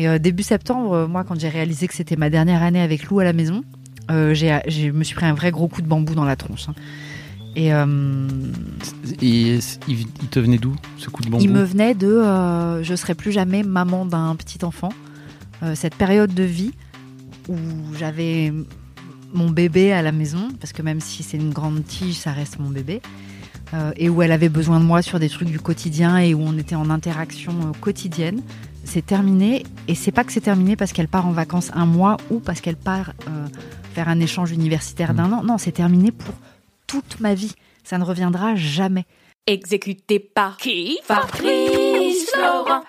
Et euh, début septembre, euh, moi, quand j'ai réalisé que c'était ma dernière année avec Lou à la maison, euh, je me suis pris un vrai gros coup de bambou dans la tronche. hein. Et euh, Et il, il te venait d'où ce coup de bambou? Il me venait de euh, je serai plus jamais maman d'un petit enfant. Euh, cette période de vie où j'avais mon bébé à la maison, parce que même si c'est une grande tige, ça reste mon bébé, et où elle avait besoin de moi sur des trucs du quotidien et où on était en interaction quotidienne. C'est terminé, et c'est pas que c'est terminé parce qu'elle part en vacances un mois ou parce qu'elle part euh, faire un échange universitaire d'un an. Non, c'est terminé pour toute ma vie. Ça ne reviendra jamais. Exécuté par qui Fabrice Florent.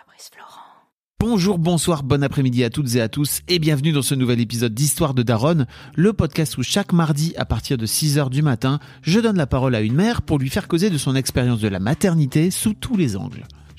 Bonjour, bonsoir, bon après-midi à toutes et à tous et bienvenue dans ce nouvel épisode d'Histoire de Daronne, le podcast où chaque mardi à partir de 6h du matin, je donne la parole à une mère pour lui faire causer de son expérience de la maternité sous tous les angles.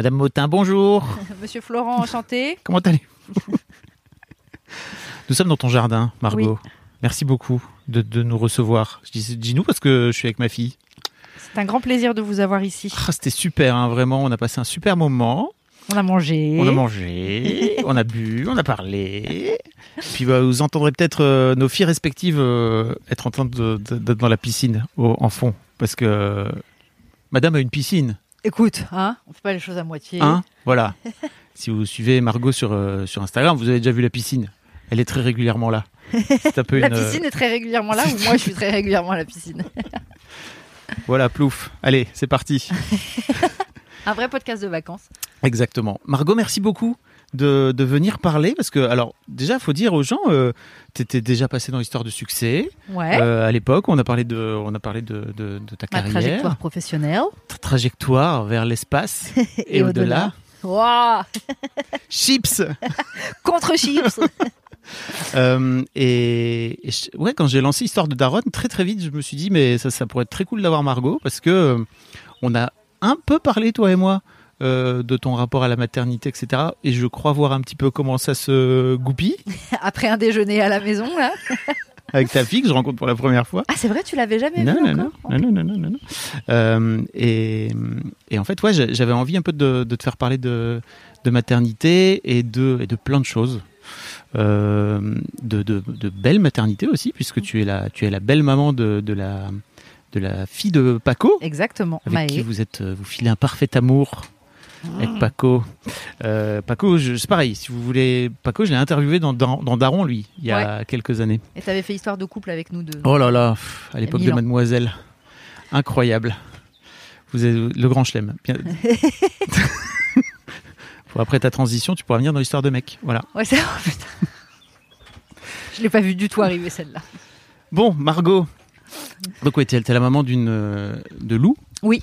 Madame Motin, bonjour. Monsieur Florent, enchanté. Comment allez-vous Nous sommes dans ton jardin, Margot. Oui. Merci beaucoup de, de nous recevoir. Je dis, dis-nous parce que je suis avec ma fille. C'est un grand plaisir de vous avoir ici. Ah, c'était super, hein, vraiment. On a passé un super moment. On a mangé. On a mangé, on a bu, on a parlé. Puis bah, vous entendrez peut-être euh, nos filles respectives euh, être en train d'être dans la piscine au- en fond. Parce que euh, madame a une piscine. Écoute, hein, on fait pas les choses à moitié. Hein voilà. si vous suivez Margot sur, euh, sur Instagram, vous avez déjà vu la piscine. Elle est très régulièrement là. C'est un peu la une, euh, piscine est très régulièrement là ou moi je suis très régulièrement à la piscine. Voilà, plouf. Allez, c'est parti. Un vrai podcast de vacances. Exactement. Margot, merci beaucoup de, de venir parler parce que, alors, déjà, faut dire aux gens, euh, t'étais déjà passé dans l'histoire de succès. Ouais. Euh, à l'époque, on a parlé de, on a parlé de, de, de ta Ma carrière, trajectoire professionnelle. ta trajectoire vers l'espace et, au-delà. Waouh Chips. Contre chips. Euh, et, et je- ouais, quand j'ai lancé Histoire de Daronne, très très vite, je me suis dit, mais ça, ça pourrait être très cool d'avoir Margot parce que euh, on a un peu parlé, toi et moi, euh, de ton rapport à la maternité, etc. Et je crois voir un petit peu comment ça se goupille Après un déjeuner à la maison là. avec ta fille que je rencontre pour la première fois. Ah c'est vrai, tu l'avais jamais Non, vu non, non, non, non, non, non, non. Euh, et, et en fait, ouais, j'a- j'avais envie un peu de, de te faire parler de, de maternité et de, et de plein de choses. Euh, de, de, de belle maternité aussi, puisque tu es la, tu es la belle maman de, de, la, de la fille de Paco, Exactement. avec qui Maë. vous êtes, vous filez un parfait amour avec Paco. Euh, Paco, c'est pareil. Si vous voulez, Paco, je l'ai interviewé dans, dans, dans Daron, lui, il y a quelques années. Et t'avais fait histoire de couple avec nous deux. Oh là là, pff, à l'époque de. Mademoiselle. Incroyable. Vous êtes le grand chelem. Bien- Pour après ta transition, tu pourras venir dans l'histoire de mec. Voilà. Ouais, c'est putain. Je l'ai pas vu du tout arriver celle-là. Bon, Margot. Donc, ouais, t'es t'es la maman d'une euh, de Lou, Oui,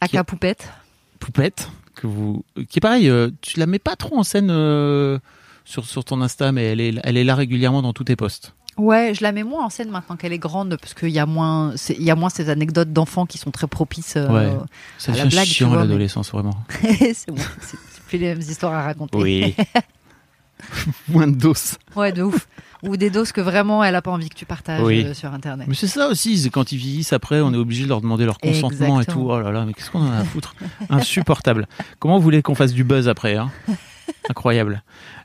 Aka Poupette. poupette, que vous, qui est pareil. euh, tu la mets pas trop en scène euh, sur sur ton Insta, mais elle est elle est là régulièrement dans tous tes posts. Ouais, je la mets moins en scène maintenant qu'elle est grande parce qu'il y a moins, il y a moins ces anecdotes d'enfants qui sont très propices. euh, Ouais. Ça À la blague, tu chiant mais- l'adolescence, vraiment. c'est bon, c'est c'est plus les mêmes histoires à raconter. Oui. Moins de doses. Ouais, de ouf. Ou des doses que vraiment elle a pas envie que tu partages Oui. euh, sur internet. Mais c'est ça aussi, quand ils vieillissent après, on est obligé de leur demander leur consentement et tout. Oh là là, mais qu'est-ce qu'on en a à foutre? Insupportable. Comment vous voulez qu'on fasse du buzz après hein? Incroyable.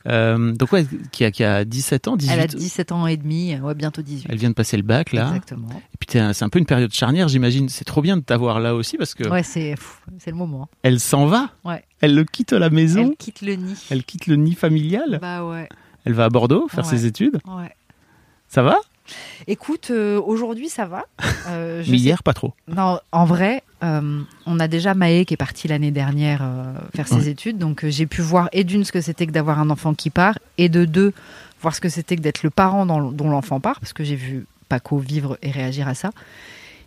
Euh, donc ouais, qui a, qui a 17 ans, 18 Elle a 17 ans et demi, ouais, bientôt 18. Elle vient de passer le bac là. Exactement. Et puis c'est un peu une période charnière, j'imagine. C'est trop bien de t'avoir là aussi parce que Ouais, c'est le moment. elle s'en va. Ouais. Elle le quitte la maison. Elle quitte le nid. Elle quitte le nid familial. Bah ouais, Elle va à Bordeaux faire Ouais. ses études. ouais. Ça va? Écoute, euh, aujourd'hui ça va. Euh, je Mais sais- hier, pas trop. Non, en vrai, euh, on a déjà Maë qui est partie l'année dernière faire ses Ouais. études, donc j'ai pu voir et d'une ce que c'était que d'avoir un enfant qui part, et de deux voir ce que c'était que d'être le parent dans- dont l'enfant part, parce que j'ai vu Paco vivre et réagir à ça.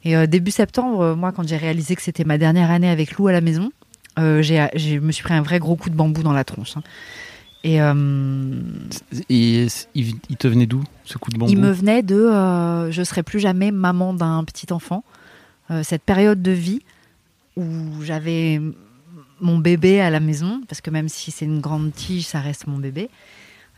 Et début septembre, moi, quand j'ai réalisé que c'était ma dernière année avec Lou à la maison, j'ai, j'ai- je me suis pris un vrai gros coup de bambou dans la tronche. hein. Et euh, Et il, te venait d'où ce coup de bambou il me venait de euh, je serai plus jamais maman d'un petit enfant. Euh, cette période de vie où j'avais mon bébé à la maison, parce que même si c'est une grande tige, ça reste mon bébé,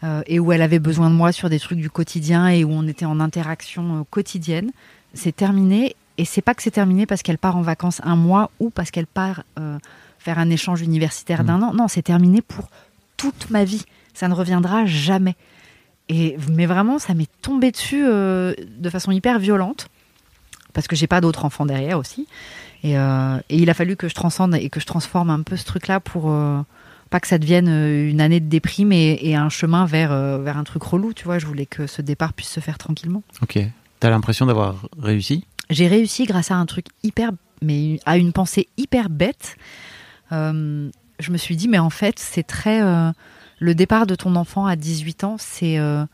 euh, et où elle avait besoin de moi sur des trucs du quotidien et où on était en interaction quotidienne. C'est terminé, et c'est pas que c'est terminé parce qu'elle part en vacances un mois ou parce qu'elle part faire un échange universitaire d'un an. Non, c'est terminé pour toute ma vie. Ça ne reviendra jamais. Et, mais vraiment, ça m'est tombé dessus euh, de façon hyper violente, parce que j'ai pas d'autres enfants derrière aussi. Et, euh, et il a fallu que je transcende et que je transforme un peu ce truc-là pour euh, pas que ça devienne une année de déprime et, et un chemin vers, vers un truc relou. Tu vois, je voulais que ce départ puisse se faire tranquillement. Ok. T'as l'impression d'avoir réussi? J'ai réussi grâce à un truc hyper, mais à une pensée hyper bête. Je me suis dit, mais en fait, c'est très. euh, le départ de ton enfant à 18 ans, c'est euh,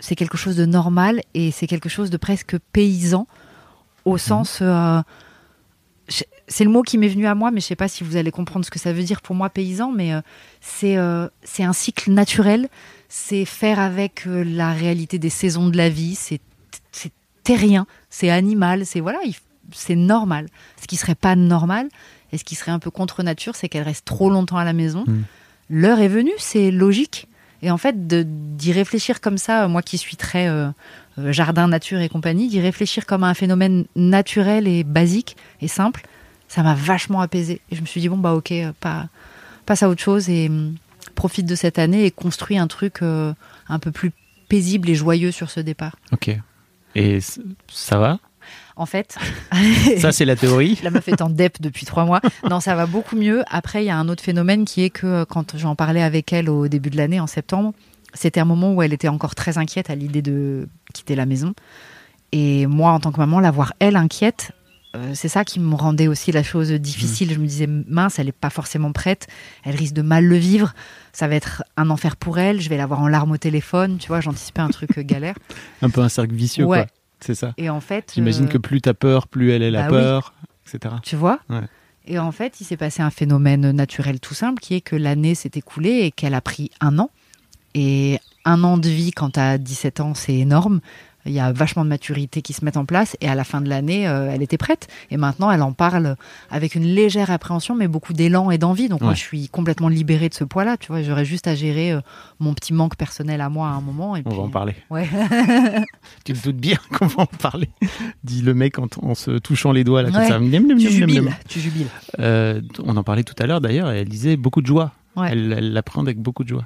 c'est quelque chose de normal et c'est quelque chose de presque paysan, au sens. euh, c'est le mot qui m'est venu à moi, mais je sais pas si vous allez comprendre ce que ça veut dire pour moi paysan, mais c'est c'est un cycle naturel, c'est faire avec la réalité des saisons de la vie, c'est terrien, c'est animal, c'est voilà, il- c'est normal. Ce qui serait pas normal et ce qui serait un peu contre nature, c'est qu'elle reste trop longtemps à la maison. Mm. L'heure est venue, c'est logique. Et en fait, d'y réfléchir comme ça, moi qui suis très euh, euh, jardin, nature et compagnie, d'y réfléchir comme à un phénomène naturel et basique et simple, ça m'a vachement apaisé. Et je me suis dit, bon, bah ok, euh, pas, passe à autre chose et hum, profite de cette année et construis un truc euh, un peu plus paisible et joyeux sur ce départ. Ok. Et ça va? En fait, Ça, c'est la théorie. La meuf est en dep depuis trois mois. Non, ça va beaucoup mieux. Après, il y a un autre phénomène qui est que euh, quand j'en parlais avec elle au début de l'année, en septembre, c'était un moment où elle était encore très inquiète à l'idée de quitter la maison. Et moi, en tant que maman, la voir elle inquiète, euh, c'est ça qui me rendait aussi la chose difficile. Je me disais, mince, elle n'est pas forcément prête, elle risque de mal le vivre, ça va être un enfer pour elle, je vais la voir en larmes au téléphone, tu vois, j'anticipais un truc euh, galère. Un peu un cercle vicieux, Ouais. quoi. C'est ça. Et en fait. J'imagine euh, que plus t'as peur, plus elle, elle a bah oui. peur, etc. Tu vois Ouais. Et en fait, il s'est passé un phénomène naturel tout simple qui est que l'année s'est écoulée et qu'elle a pris un an. Et un an de vie quand t'as 17 ans, c'est énorme. Il y a vachement de maturité qui se met en place et à la fin de l'année, euh, elle était prête. Et maintenant, elle en parle avec une légère appréhension, mais beaucoup d'élan et d'envie. Donc moi, je suis complètement libérée de ce poids-là. Tu vois, j'aurais juste à gérer euh, mon petit manque personnel à moi à un moment. Et On puis... va en parler. Ouais. Tu te doutes bien qu'on va en parler, dit le mec en, en se touchant les doigts. Là, Ouais. ça. Tu jubiles. Tu jubiles. Euh, on en parlait tout à l'heure d'ailleurs, et elle disait beaucoup de joie. Elle l'apprend avec beaucoup de joie.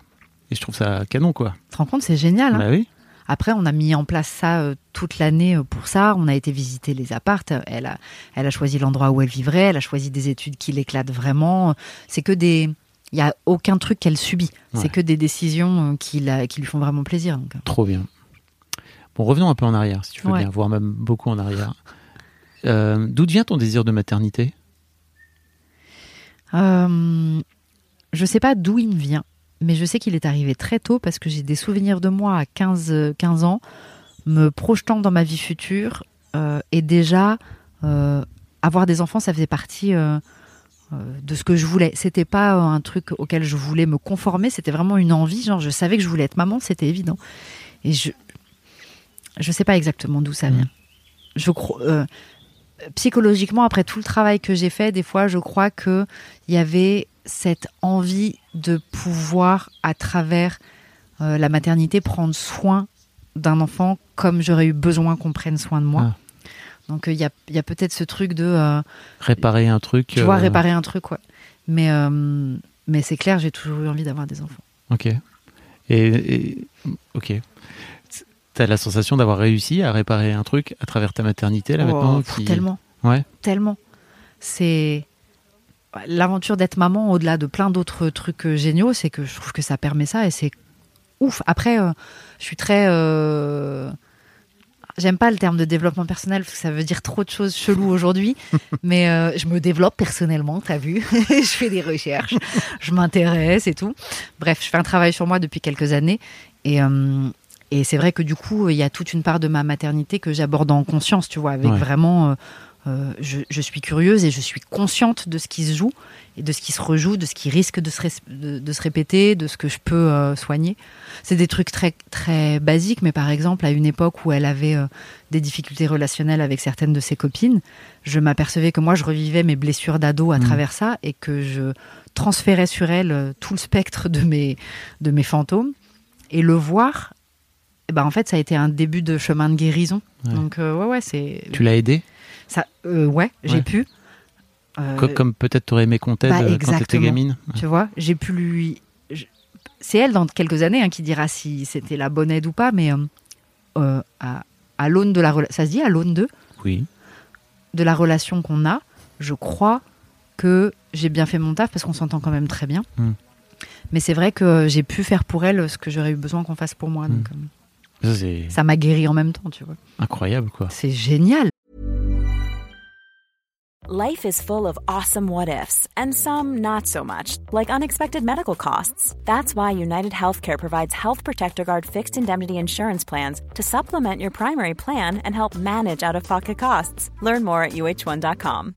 Et je trouve ça canon, quoi. Tu te rends compte, c'est génial. hein Bah oui. Après, on a mis en place ça euh, toute l'année euh, pour ça. On a été visiter les appartes. Elle a, elle a choisi l'endroit où elle vivrait. Elle a choisi des études qui l'éclatent vraiment. C'est que des. Il n'y a aucun truc qu'elle subit. Ouais. C'est que des décisions euh, qui, la- qui lui font vraiment plaisir. donc. Trop bien. Bon, revenons un peu en arrière, si tu veux Ouais. bien, voire même beaucoup en arrière. Euh, D'où vient ton désir de maternité? Euh, je sais pas d'où il me vient, mais je sais qu'il est arrivé très tôt parce que j'ai des souvenirs de moi à 15, euh, 15 ans, me projetant dans ma vie future. euh, et déjà, euh, avoir des enfants, ça faisait partie euh, euh, de ce que je voulais. C'était pas euh, un truc auquel je voulais me conformer, c'était vraiment une envie. Genre, je savais que je voulais être maman, c'était évident. Et je je sais pas exactement d'où ça vient. Je crois euh, psychologiquement après tout le travail que j'ai fait, des fois je crois que il y avait cette envie de pouvoir à travers euh, la maternité prendre soin d'un enfant comme j'aurais eu besoin qu'on prenne soin de moi. Ah. Donc euh, il y a, a peut-être ce truc de euh, Réparer un truc. tu vois euh, réparer un truc ouais. Mais euh, mais c'est clair, j'ai toujours eu envie d'avoir des enfants. Ok. Et, et- ok. T'as la sensation d'avoir réussi à réparer un truc à travers ta maternité là Oh, maintenant pff, qui- Tellement. Ouais. Tellement. C'est l'aventure d'être maman au-delà de plein d'autres trucs euh, géniaux, c'est que je trouve que ça permet ça et c'est ouf. Après, euh, je suis très. euh, J'aime pas le terme de développement personnel parce que ça veut dire trop de choses cheloues aujourd'hui, mais euh, je me développe personnellement, t'as vu Je fais des recherches, je m'intéresse et tout. Bref, je fais un travail sur moi depuis quelques années et, euh, et c'est vrai que du coup, il y a toute une part de ma maternité que j'aborde en conscience, tu vois, avec Ouais. vraiment. euh, euh, je, je suis curieuse et je suis consciente de ce qui se joue et de ce qui se rejoue, de ce qui risque de se, res- de, de se répéter, de ce que je peux euh, soigner. C'est des trucs très très basiques, mais par exemple à une époque où elle avait euh, des difficultés relationnelles avec certaines de ses copines, je m'apercevais que moi je revivais mes blessures d'ado à Mhm. travers ça et que je transférais sur elle tout le spectre de mes de mes fantômes et le voir. Eh ben en fait, ça a été un début de chemin de guérison. Ouais. Donc euh, ouais ouais, c'est Tu l'as aidé? Ça. euh, ouais, j'ai Ouais. pu. Euh, Co- Comme peut-être t'aurais aimé qu'on t'aide bah, quand t'étais gamine? Tu vois, j'ai pu lui. je- C'est elle dans quelques années hein, qui dira si c'était la bonne aide ou pas, mais à, à l'aune de la rela- ça se dit à l'aune de? Oui. de la relation qu'on a, je crois que j'ai bien fait mon taf parce qu'on s'entend quand même très bien. Mm. Mais c'est vrai que j'ai pu faire pour elle ce que j'aurais eu besoin qu'on fasse pour moi. Donc, euh, Ça, m'a guéri en même temps, tu vois. incroyable quoi. C'est génial. Life is full of awesome what ifs, and some not so much, like unexpected medical costs. That's why United Healthcare provides Health Protector Guard fixed indemnity insurance plans to supplement your primary plan and help manage out of pocket costs. Learn more at uh1.com.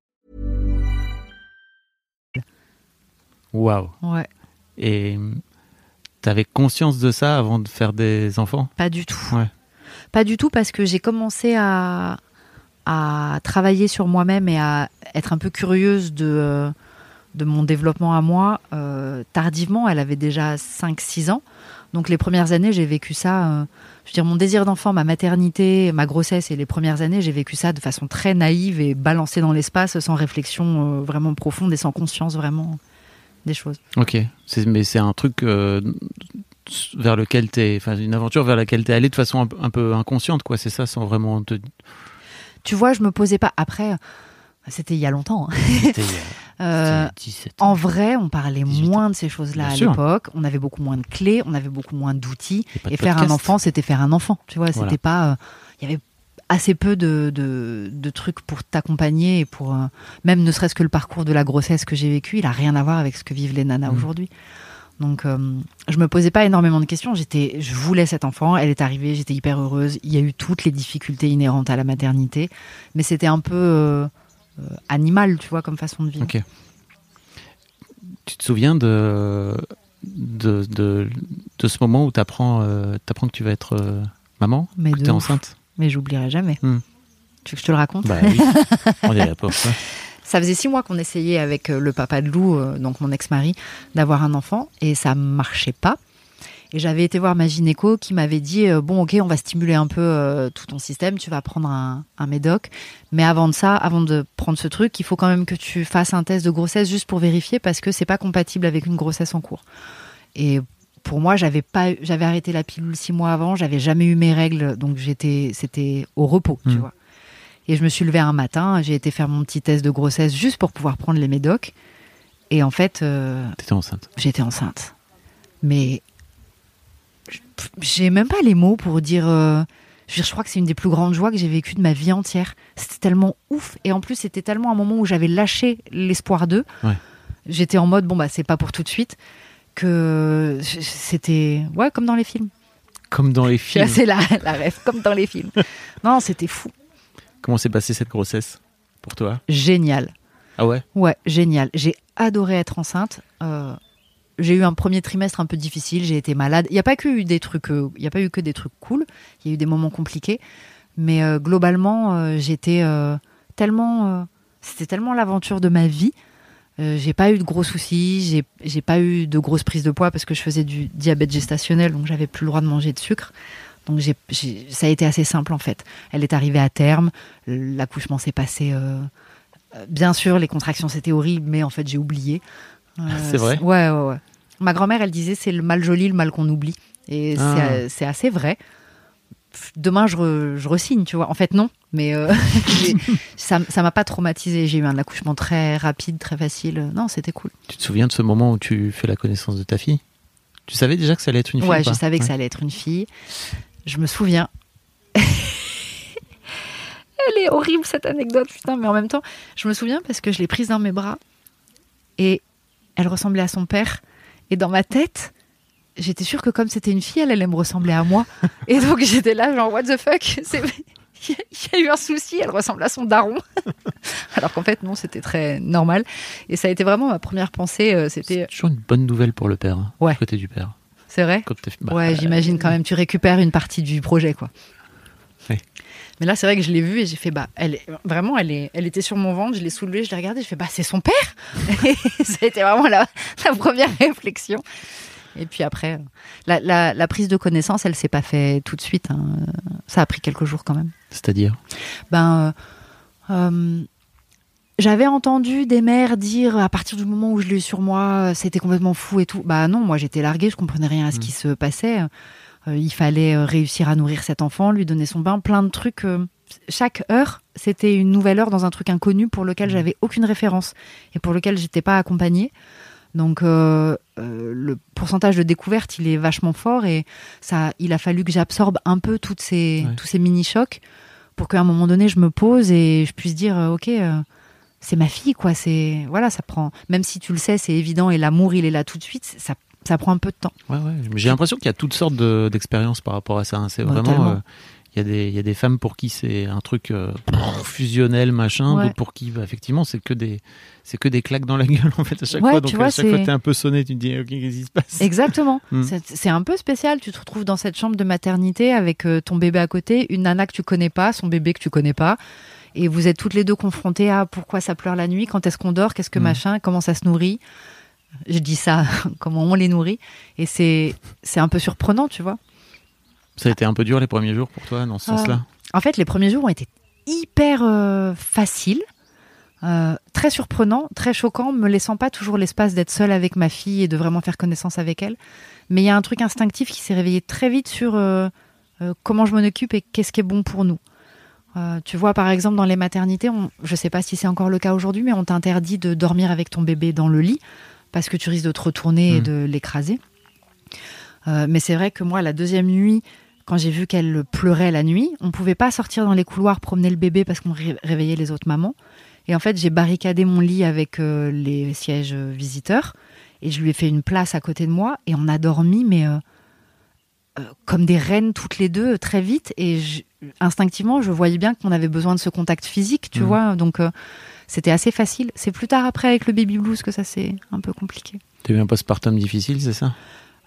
Waouh. Ouais, Et hum, t'avais conscience de ça avant de faire des enfants? Pas du tout. Ouais. Pas du tout parce que j'ai commencé à, à travailler sur moi-même et à être un peu curieuse de, euh, de mon développement à moi euh, tardivement. Elle avait déjà 5-6 ans. Donc les premières années, j'ai vécu ça. euh, je veux dire, mon désir d'enfant, ma maternité, ma grossesse et les premières années, j'ai vécu ça de façon très naïve et balancée dans l'espace, sans réflexion euh, vraiment profonde et sans conscience vraiment des choses. Ok. Mais c'est un truc euh, vers lequel t'es, enfin une aventure vers laquelle t'es allé de façon un, peu- un peu inconsciente quoi. C'est ça, sans vraiment te. Tu vois, je me posais pas. Après, c'était il y a longtemps. C'était, Euh, c'était 17 ans. En vrai, on parlait 18 moins de ces choses-là à l'époque. On avait beaucoup moins de clés, on avait beaucoup moins d'outils. Et faire un enfant, c'était faire un enfant. Tu vois, Voilà. c'était pas. euh, Il y avait assez peu de, de, de trucs pour t'accompagner et pour. euh, même ne serait-ce que le parcours de la grossesse que j'ai vécu, il a rien à voir avec ce que vivent les nanas Mhm. aujourd'hui. Donc, euh, je me posais pas énormément de questions. J'étais, je voulais cet enfant. Elle est arrivée. J'étais hyper heureuse. Il y a eu toutes les difficultés inhérentes à la maternité, mais c'était un peu euh, euh, animal, tu vois, comme façon de vivre. Ok. Tu te souviens de de, de, de ce moment où t'apprends euh, t'apprends que tu vas être maman, Mais que t'es ouf. enceinte? Mais j'oublierai jamais. Hmm. Tu veux que je te le raconte Bah oui. On est là pour ça. Ça faisait six mois qu'on essayait avec euh, le papa de Lou, euh, donc mon ex-mari, d'avoir un enfant et ça marchait pas. Et j'avais été voir ma gynéco qui m'avait dit euh, bon ok on va stimuler un peu euh, tout ton système, tu vas prendre un, un médoc, mais avant de ça, avant de prendre ce truc, il faut quand même que tu fasses un test de grossesse juste pour vérifier parce que c'est pas compatible avec une grossesse en cours. Et pour moi, j'avais pas, j'avais arrêté la pilule six mois avant, j'avais jamais eu mes règles, donc j'étais, c'était au repos, tu Mm. vois. Et je me suis levée un matin, j'ai été faire mon petit test de grossesse juste pour pouvoir prendre les médocs. Et en fait, euh, T'étais enceinte. j'étais enceinte. Mais j'ai même pas les mots pour dire. euh, dire, je crois que c'est une des plus grandes joies que j'ai vécues de ma vie entière. C'était tellement ouf. Et en plus, c'était tellement un moment où j'avais lâché l'espoir d'eux. Ouais. J'étais en mode, bon, bah, c'est pas pour tout de suite. Que c'était. Ouais, comme dans les films. Comme dans les films. C'est la, la rêve, comme dans les films. Non, c'était fou. Comment s'est passée cette grossesse pour toi? Génial. Ah ouais? Ouais, génial. J'ai adoré être enceinte. Euh, j'ai eu un premier trimestre un peu difficile. J'ai été malade. Il n'y a pas que eu des trucs. euh, Il y a pas eu que des trucs cool. Il y a eu des moments compliqués. Mais euh, globalement, j'étais tellement. C'était tellement l'aventure de ma vie. Euh, j'ai pas eu de gros soucis. J'ai pas eu de grosses prises de poids parce que je faisais du diabète gestationnel, donc j'avais plus le droit de manger de sucre. Donc ça a été assez simple en fait. Elle est arrivée à terme. L'accouchement s'est passé. euh, euh, Bien sûr, les contractions c'était horrible, mais en fait j'ai oublié. Euh, C'est vrai Ouais, ouais, ouais. Ma grand-mère, elle disait c'est le mal joli, le mal qu'on oublie. Et Ah. c'est, c'est assez vrai. Demain, je, re- je re-signe, tu vois. En fait, non, mais euh, ça ça m'a pas traumatisé. J'ai eu un accouchement très rapide, très facile. Non, c'était cool. Tu te souviens de ce moment où tu fais la connaissance de ta fille? Tu savais déjà que ça allait être une fille Ouais, ou je savais que ça allait être une fille. Je me souviens. Elle est horrible cette anecdote, putain, mais en même temps, je me souviens parce que je l'ai prise dans mes bras et elle ressemblait à son père. Et dans ma tête, j'étais sûre que comme c'était une fille, elle allait me ressembler à moi. Et donc j'étais là, genre, what the fuck? Il y a- eu un souci, elle ressemble à son daron. Alors qu'en fait, non, c'était très normal. Et ça a été vraiment ma première pensée. euh, C'était. toujours une bonne nouvelle pour le père. hein, Ouais. côté du père. C'est vrai? Bah, ouais, euh, j'imagine quand même. Tu récupères une partie du projet, quoi. Oui. Mais là, c'est vrai que je l'ai vue et j'ai fait, bah, elle est, vraiment, elle, est, elle était sur mon ventre, je l'ai soulevée, je l'ai regardée, je fais, bah, c'est son père? Et Ça a été vraiment la, la première réflexion. Et puis après, la, la- la prise de connaissance, elle s'est pas fait tout de suite. hein. Ça a pris quelques jours quand même. C'est-à-dire? Ben, euh, euh, j'avais entendu des mères dire à partir du moment où je l'ai eu sur moi, c'était complètement fou et tout. Bah non, moi j'étais larguée, je comprenais rien à ce qui se passait. Euh, il fallait réussir à nourrir cet enfant, lui donner son bain, plein de trucs. chaque heure, c'était une nouvelle heure dans un truc inconnu pour lequel j'avais aucune référence et pour lequel j'étais pas accompagnée. Donc euh, euh, le pourcentage de découverte, il est vachement fort et ça, il a fallu que j'absorbe un peu toutes ces, Ouais. tous ces mini chocs pour qu'à un moment donné, je me pose et je puisse dire, euh, ok, euh, c'est ma fille, quoi. C'est voilà, ça prend. Même si tu le sais, c'est évident et l'amour, il est là tout de suite. Ça, ça prend un peu de temps. Ouais, ouais. J'ai l'impression qu'il y a toutes sortes de- d'expériences par rapport à ça. hein. C'est vraiment. Il y, a des, il y a des femmes pour qui c'est un truc euh, fusionnel, machin. Ouais. D'autres pour qui, bah, effectivement, c'est que des, c'est que des claques dans la gueule en fait à chaque Ouais, fois. Donc vois, à chaque fois, t'es un peu sonné, tu te dis, ok, qu'est-ce qui se passe? Exactement. Mm. C'est- un peu spécial. Tu te retrouves dans cette chambre de maternité avec euh, ton bébé à côté, une nana que tu connais pas, son bébé que tu connais pas. Et vous êtes toutes les deux confrontées à pourquoi ça pleure la nuit, quand est-ce qu'on dort, qu'est-ce que Mm. machin, comment ça se nourrit. Je dis ça, comment on les nourrit. Et c'est un peu surprenant, tu vois. Ça a été un peu dur les premiers jours pour toi dans ce Ah. sens-là En fait, les premiers jours ont été hyper euh, faciles, euh, très surprenants, très choquants, me laissant pas toujours l'espace d'être seule avec ma fille et de vraiment faire connaissance avec elle. Mais il y a un truc instinctif qui s'est réveillé très vite sur euh, euh, comment je m'en occupe et qu'est-ce qui est bon pour nous. Euh, tu vois, par exemple, dans les maternités, on, je sais pas si c'est encore le cas aujourd'hui, mais on t'interdit de dormir avec ton bébé dans le lit parce que tu risques de te retourner et Mhm. de l'écraser. Euh, mais c'est vrai que moi, la deuxième nuit, quand j'ai vu qu'elle pleurait la nuit, on pouvait pas sortir dans les couloirs promener le bébé parce qu'on ré- réveillait les autres mamans. Et en fait, j'ai barricadé mon lit avec euh, les sièges euh, visiteurs et je lui ai fait une place à côté de moi et on a dormi, mais euh, euh, comme des reines toutes les deux très vite. Et je- instinctivement, je voyais bien qu'on avait besoin de ce contact physique, tu Mhm. vois. Donc c'était assez facile. C'est plus tard après avec le baby blues que ça c'est un peu compliqué. T'as eu un postpartum difficile, c'est ça?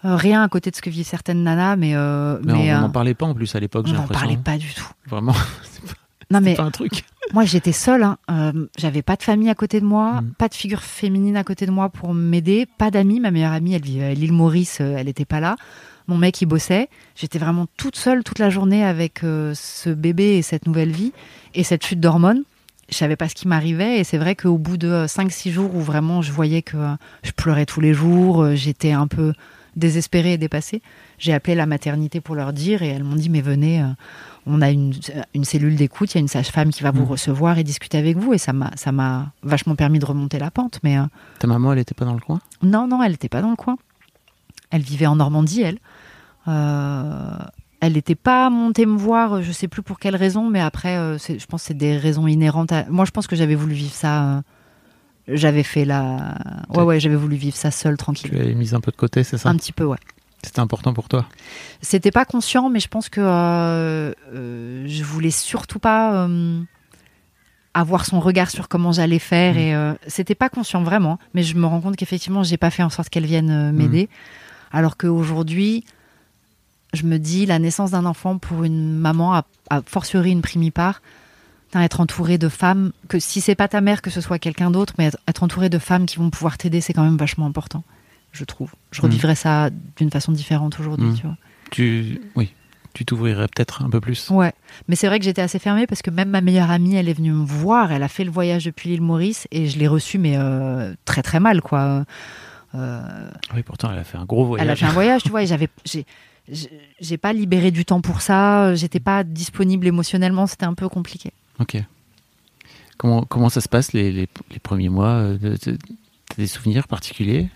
Euh, rien à côté de ce que vivent certaines nanas, mais euh, Mais, mais, on euh, n'en parlait pas en plus à l'époque, on j'ai n'en l'impression. parlait pas du tout. Vraiment, Non mais c'est pas un truc. Moi, j'étais seule. Hein. Euh, J'avais pas de famille à côté de moi, Mm. pas de figure féminine à côté de moi pour m'aider, pas d'amis. Ma meilleure amie, elle vivait à l'île Maurice, euh, elle n'était pas là. Mon mec, il bossait. J'étais vraiment toute seule toute la journée avec euh, ce bébé et cette nouvelle vie et cette chute d'hormones. Je savais pas ce qui m'arrivait et c'est vrai qu'au bout de 5-6 jours où vraiment je voyais que euh, je pleurais tous les jours, euh, j'étais un peu désespérée et dépassée, j'ai appelé la maternité pour leur dire et elles m'ont dit mais venez, euh, on a une, une cellule d'écoute, il y a une sage-femme qui va vous Mm. recevoir et discuter avec vous et ça m'a ça m'a vachement permis de remonter la pente. Mais euh, Ta maman, elle était pas dans le coin? Non non, elle n'était pas dans le coin. Elle vivait en Normandie, elle. Euh, elle n'était pas montée me voir, je sais plus pour quelle raison, mais après, je pense que c'est des raisons inhérentes à. Moi, je pense que j'avais voulu vivre ça. J'avais fait la. Ouais, ouais, j'avais voulu vivre ça seule, tranquille. Tu l'avais mise un peu de côté, c'est ça Un petit peu, ouais. C'était important pour toi C'était pas conscient, mais je pense que euh, euh, je voulais surtout pas euh, avoir son regard sur comment j'allais faire. Mm. Et euh, c'était pas conscient vraiment, mais je me rends compte qu'effectivement, j'ai pas fait en sorte qu'elle vienne euh, m'aider. Alors qu'aujourd'hui, je me dis la naissance d'un enfant pour une maman, a, a fortiori une primipare, être entourée de femmes, que si c'est pas ta mère, que ce soit quelqu'un d'autre, mais être, entourée de femmes qui vont pouvoir t'aider, c'est quand même vachement important, je trouve. Je Mm. revivrais ça d'une façon différente aujourd'hui, Mm. tu vois. Tu, oui, tu t'ouvrirais peut-être un peu plus. Ouais, mais c'est vrai que j'étais assez fermée parce que même ma meilleure amie, elle est venue me voir, elle a fait le voyage depuis l'île Maurice et je l'ai reçue, mais euh, très très mal, quoi. Euh, Oui, pourtant, elle a fait un gros voyage. elle a fait un voyage, tu vois, et j'avais, j'ai pas libéré du temps pour ça, j'étais pas disponible émotionnellement, c'était un peu compliqué. Ok. Comment, comment ça se passe les, les, les premiers mois euh, T'as des souvenirs particuliers?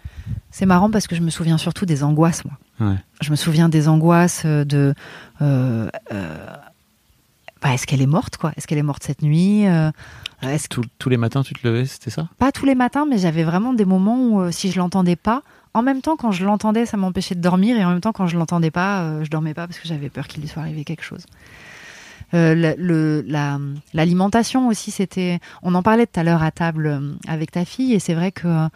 C'est marrant parce que je me souviens surtout des angoisses, moi. Ouais. Je me souviens des angoisses euh, de. euh, euh, bah, est-ce qu'elle est morte, quoi? Est-ce qu'elle est morte cette nuit Euh, Est-ce Tous- tous les matins, tu te levais, c'était ça? Pas tous les matins, mais j'avais vraiment des moments où si je l'entendais pas, en même temps quand je l'entendais, ça m'empêchait de dormir, et en même temps quand je l'entendais pas, je dormais pas parce que j'avais peur qu'il lui soit arrivé quelque chose. Euh, le- le- la- L'alimentation aussi, c'était. On en parlait tout à l'heure à table euh, avec ta fille, et c'est vrai que euh,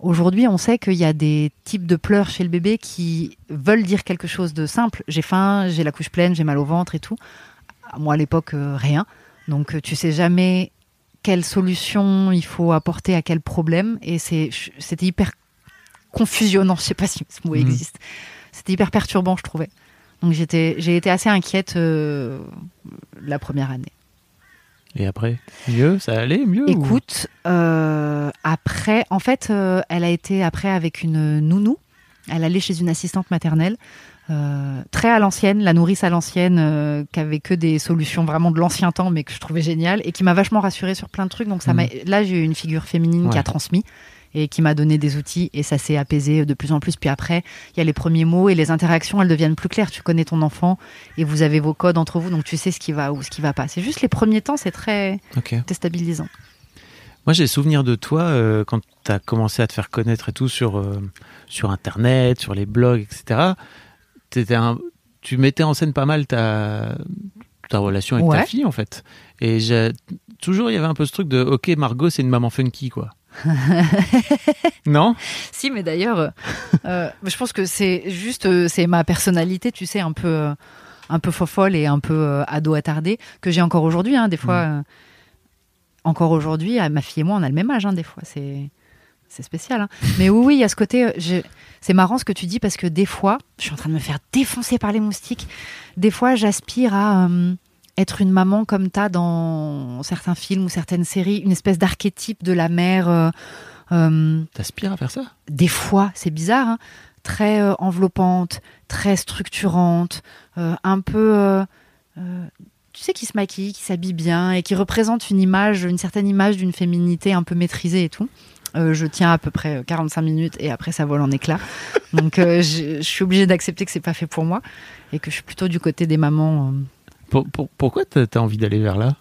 aujourd'hui, on sait qu'il y a des types de pleurs chez le bébé qui veulent dire quelque chose de simple. J'ai faim, j'ai la couche pleine, j'ai mal au ventre et tout. Moi, à l'époque, rien. Donc, tu sais jamais quelle solution il faut apporter à quel problème. Et c'était hyper confusionnant. Je sais pas si ce mot Mhm. existe. C'était hyper perturbant, je trouvais. Donc j'étais, j'ai été assez inquiète euh, la première année. Et après? Mieux? Ça allait Mieux ou- Écoute, euh, après, en fait, euh, elle a été après avec une nounou. Elle allait chez une assistante maternelle, très à l'ancienne, la nourrice à l'ancienne, euh, qui avait que des solutions vraiment de l'ancien temps, mais que je trouvais génial et qui m'a vachement rassurée sur plein de trucs. Donc ça m'a, là, j'ai eu une figure féminine qui a transmis et qui m'a donné des outils et ça s'est apaisé de plus en plus. Puis après, il y a les premiers mots et les interactions, elles deviennent plus claires. Tu connais ton enfant et vous avez vos codes entre vous, donc tu sais ce qui va ou ce qui va pas. C'est juste les premiers temps, c'est très Ok. déstabilisant. Moi, j'ai souvenir de toi euh, quand tu as commencé à te faire connaître et tout sur, euh, sur Internet, sur les blogs, etc. Un- tu mettais en scène pas mal ta, ta relation avec ta fille, en fait. Et toujours, il y avait un peu ce truc de Ok, Margot, c'est une maman funky, quoi. non? Si, mais d'ailleurs, euh, euh, je pense que c'est juste, euh, c'est ma personnalité, tu sais, un peu, un peu fofolle et un peu ado attardé que j'ai encore aujourd'hui. hein, des fois, euh, encore aujourd'hui, euh, ma fille et moi, on a le même âge. hein, des fois, c'est, c'est spécial. hein. Mais oui, oui, il y a ce côté. je- C'est marrant ce que tu dis parce que des fois, je suis en train de me faire défoncer par les moustiques. Des fois, j'aspire à euh, être une maman comme t'as dans certains films ou certaines séries, une espèce d'archétype de la mère. euh, euh, T'aspires à faire ça? des fois, c'est bizarre, hein, très euh, enveloppante, très structurante, un peu, tu sais, qui se maquille, qui s'habille bien et qui représente une image, une certaine image d'une féminité un peu maîtrisée et tout. Euh, je tiens à peu près 45 minutes et après ça vole en éclats. Donc euh, je, je suis obligée d'accepter que c'est pas fait pour moi et que je suis plutôt du côté des mamans. Pour- pour- Pourquoi t'as as envie d'aller vers là?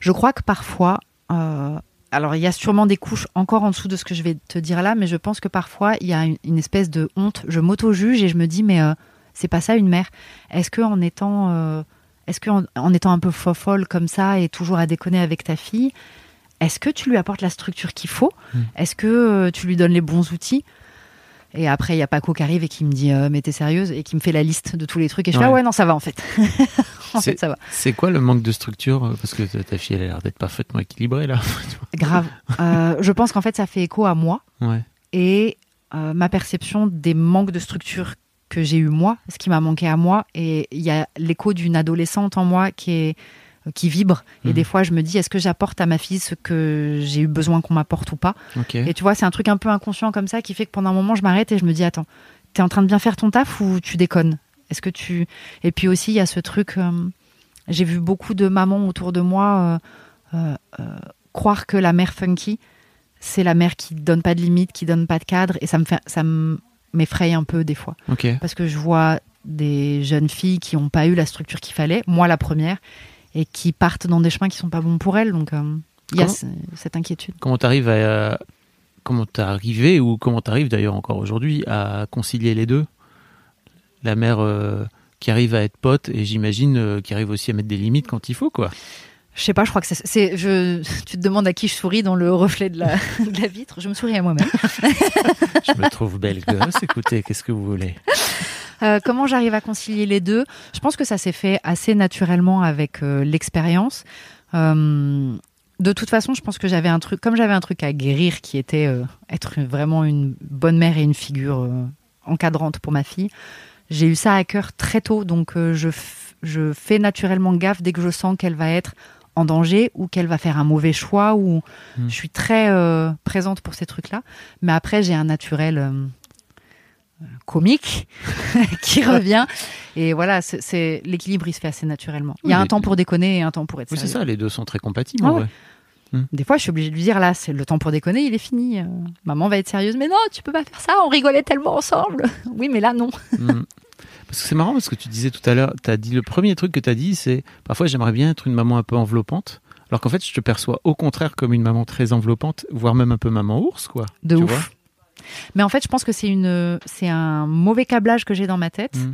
Je crois que parfois, euh, alors il y a sûrement des couches encore en dessous de ce que je vais te dire là, mais je pense que parfois il y a une, une espèce de honte. Je m'auto-juge et je me dis mais euh, c'est pas ça une mère. Est-ce que en étant, euh, est-ce que en, en étant un peu fofolle comme ça et toujours à déconner avec ta fille, est-ce que tu lui apportes la structure qu'il faut? Mm. Est-ce que tu lui donnes les bons outils? Et après, il y a Paco qui arrive et qui me dit euh, Mais t'es sérieuse? Et qui me fait la liste de tous les trucs. Et je fais Ouais. Ah ouais, non, ça va en fait. en fait, ça va. C'est quoi le manque de structure? Parce que ta fille, elle a l'air d'être parfaitement équilibrée, là. Grave. Euh, je pense qu'en fait, ça fait écho à moi ouais. et euh, ma perception des manques de structure que j'ai eu moi, ce qui m'a manqué à moi. Et il y a l'écho d'une adolescente en moi qui est qui vibre. Et Mhm. des fois, je me dis, est-ce que j'apporte à ma fille ce que j'ai eu besoin qu'on m'apporte ou pas. Et tu vois, c'est un truc un peu inconscient comme ça qui fait que pendant un moment, je m'arrête et je me dis, attends, t'es en train de bien faire ton taf ou tu déconnes? Est-ce que tu? Et puis aussi, il y a ce truc. euh, j'ai vu beaucoup de mamans autour de moi euh, euh, croire que la mère funky, c'est la mère qui donne pas de limites, qui donne pas de cadre. Et ça me fait, ça me- m'effraie un peu des fois. Parce que je vois des jeunes filles qui n'ont pas eu la structure qu'il fallait, moi la première, et qui partent dans des chemins qui sont pas bons pour elles. Donc euh, il y a cette inquiétude. Comment t'arrives à comment t'es arrivé ou comment t'arrives d'ailleurs encore aujourd'hui à concilier les deux? La mère euh, qui arrive à être pote et j'imagine euh, qui arrive aussi à mettre des limites quand il faut quoi. Je sais pas, je crois que c'est-. Je, tu te demandes à qui je souris dans le reflet de la, de la vitre. Je me souris à moi-même. Je me trouve belle gosse. Écoutez, qu'est-ce que vous voulez? Euh, comment j'arrive à concilier les deux? Je pense que ça s'est fait assez naturellement avec euh, l'expérience. Euh, de toute façon, je pense que j'avais un truc, comme j'avais un truc à guérir qui était être vraiment une bonne mère et une figure encadrante pour ma fille. J'ai eu ça à cœur très tôt, donc je fais naturellement gaffe dès que je sens qu'elle va être en danger ou qu'elle va faire un mauvais choix ou Hmm. je suis très euh, présente pour ces trucs-là. Mais après, j'ai un naturel euh, comique qui revient. Et voilà, c'est- l'équilibre, il se fait assez naturellement. Il y a un temps pour déconner et un temps pour être Oui, c'est ça, les deux sont très compatibles. Ah en ouais. vrai. Des fois, je suis obligée de lui dire là, c'est le temps pour déconner, il est fini. Euh, maman va être sérieuse, mais non, tu peux pas faire ça. On rigolait tellement ensemble. oui, mais là, non. Mm. Parce que c'est marrant parce que tu disais tout à l'heure, tu as dit le premier truc que tu as dit, c'est parfois j'aimerais bien être une maman un peu enveloppante. Alors qu'en fait, je te perçois au contraire comme une maman très enveloppante, voire même un peu maman ours, quoi. De Tu ouf. vois? Mais en fait, je pense que c'est une, c'est un mauvais câblage que j'ai dans ma tête. Mm.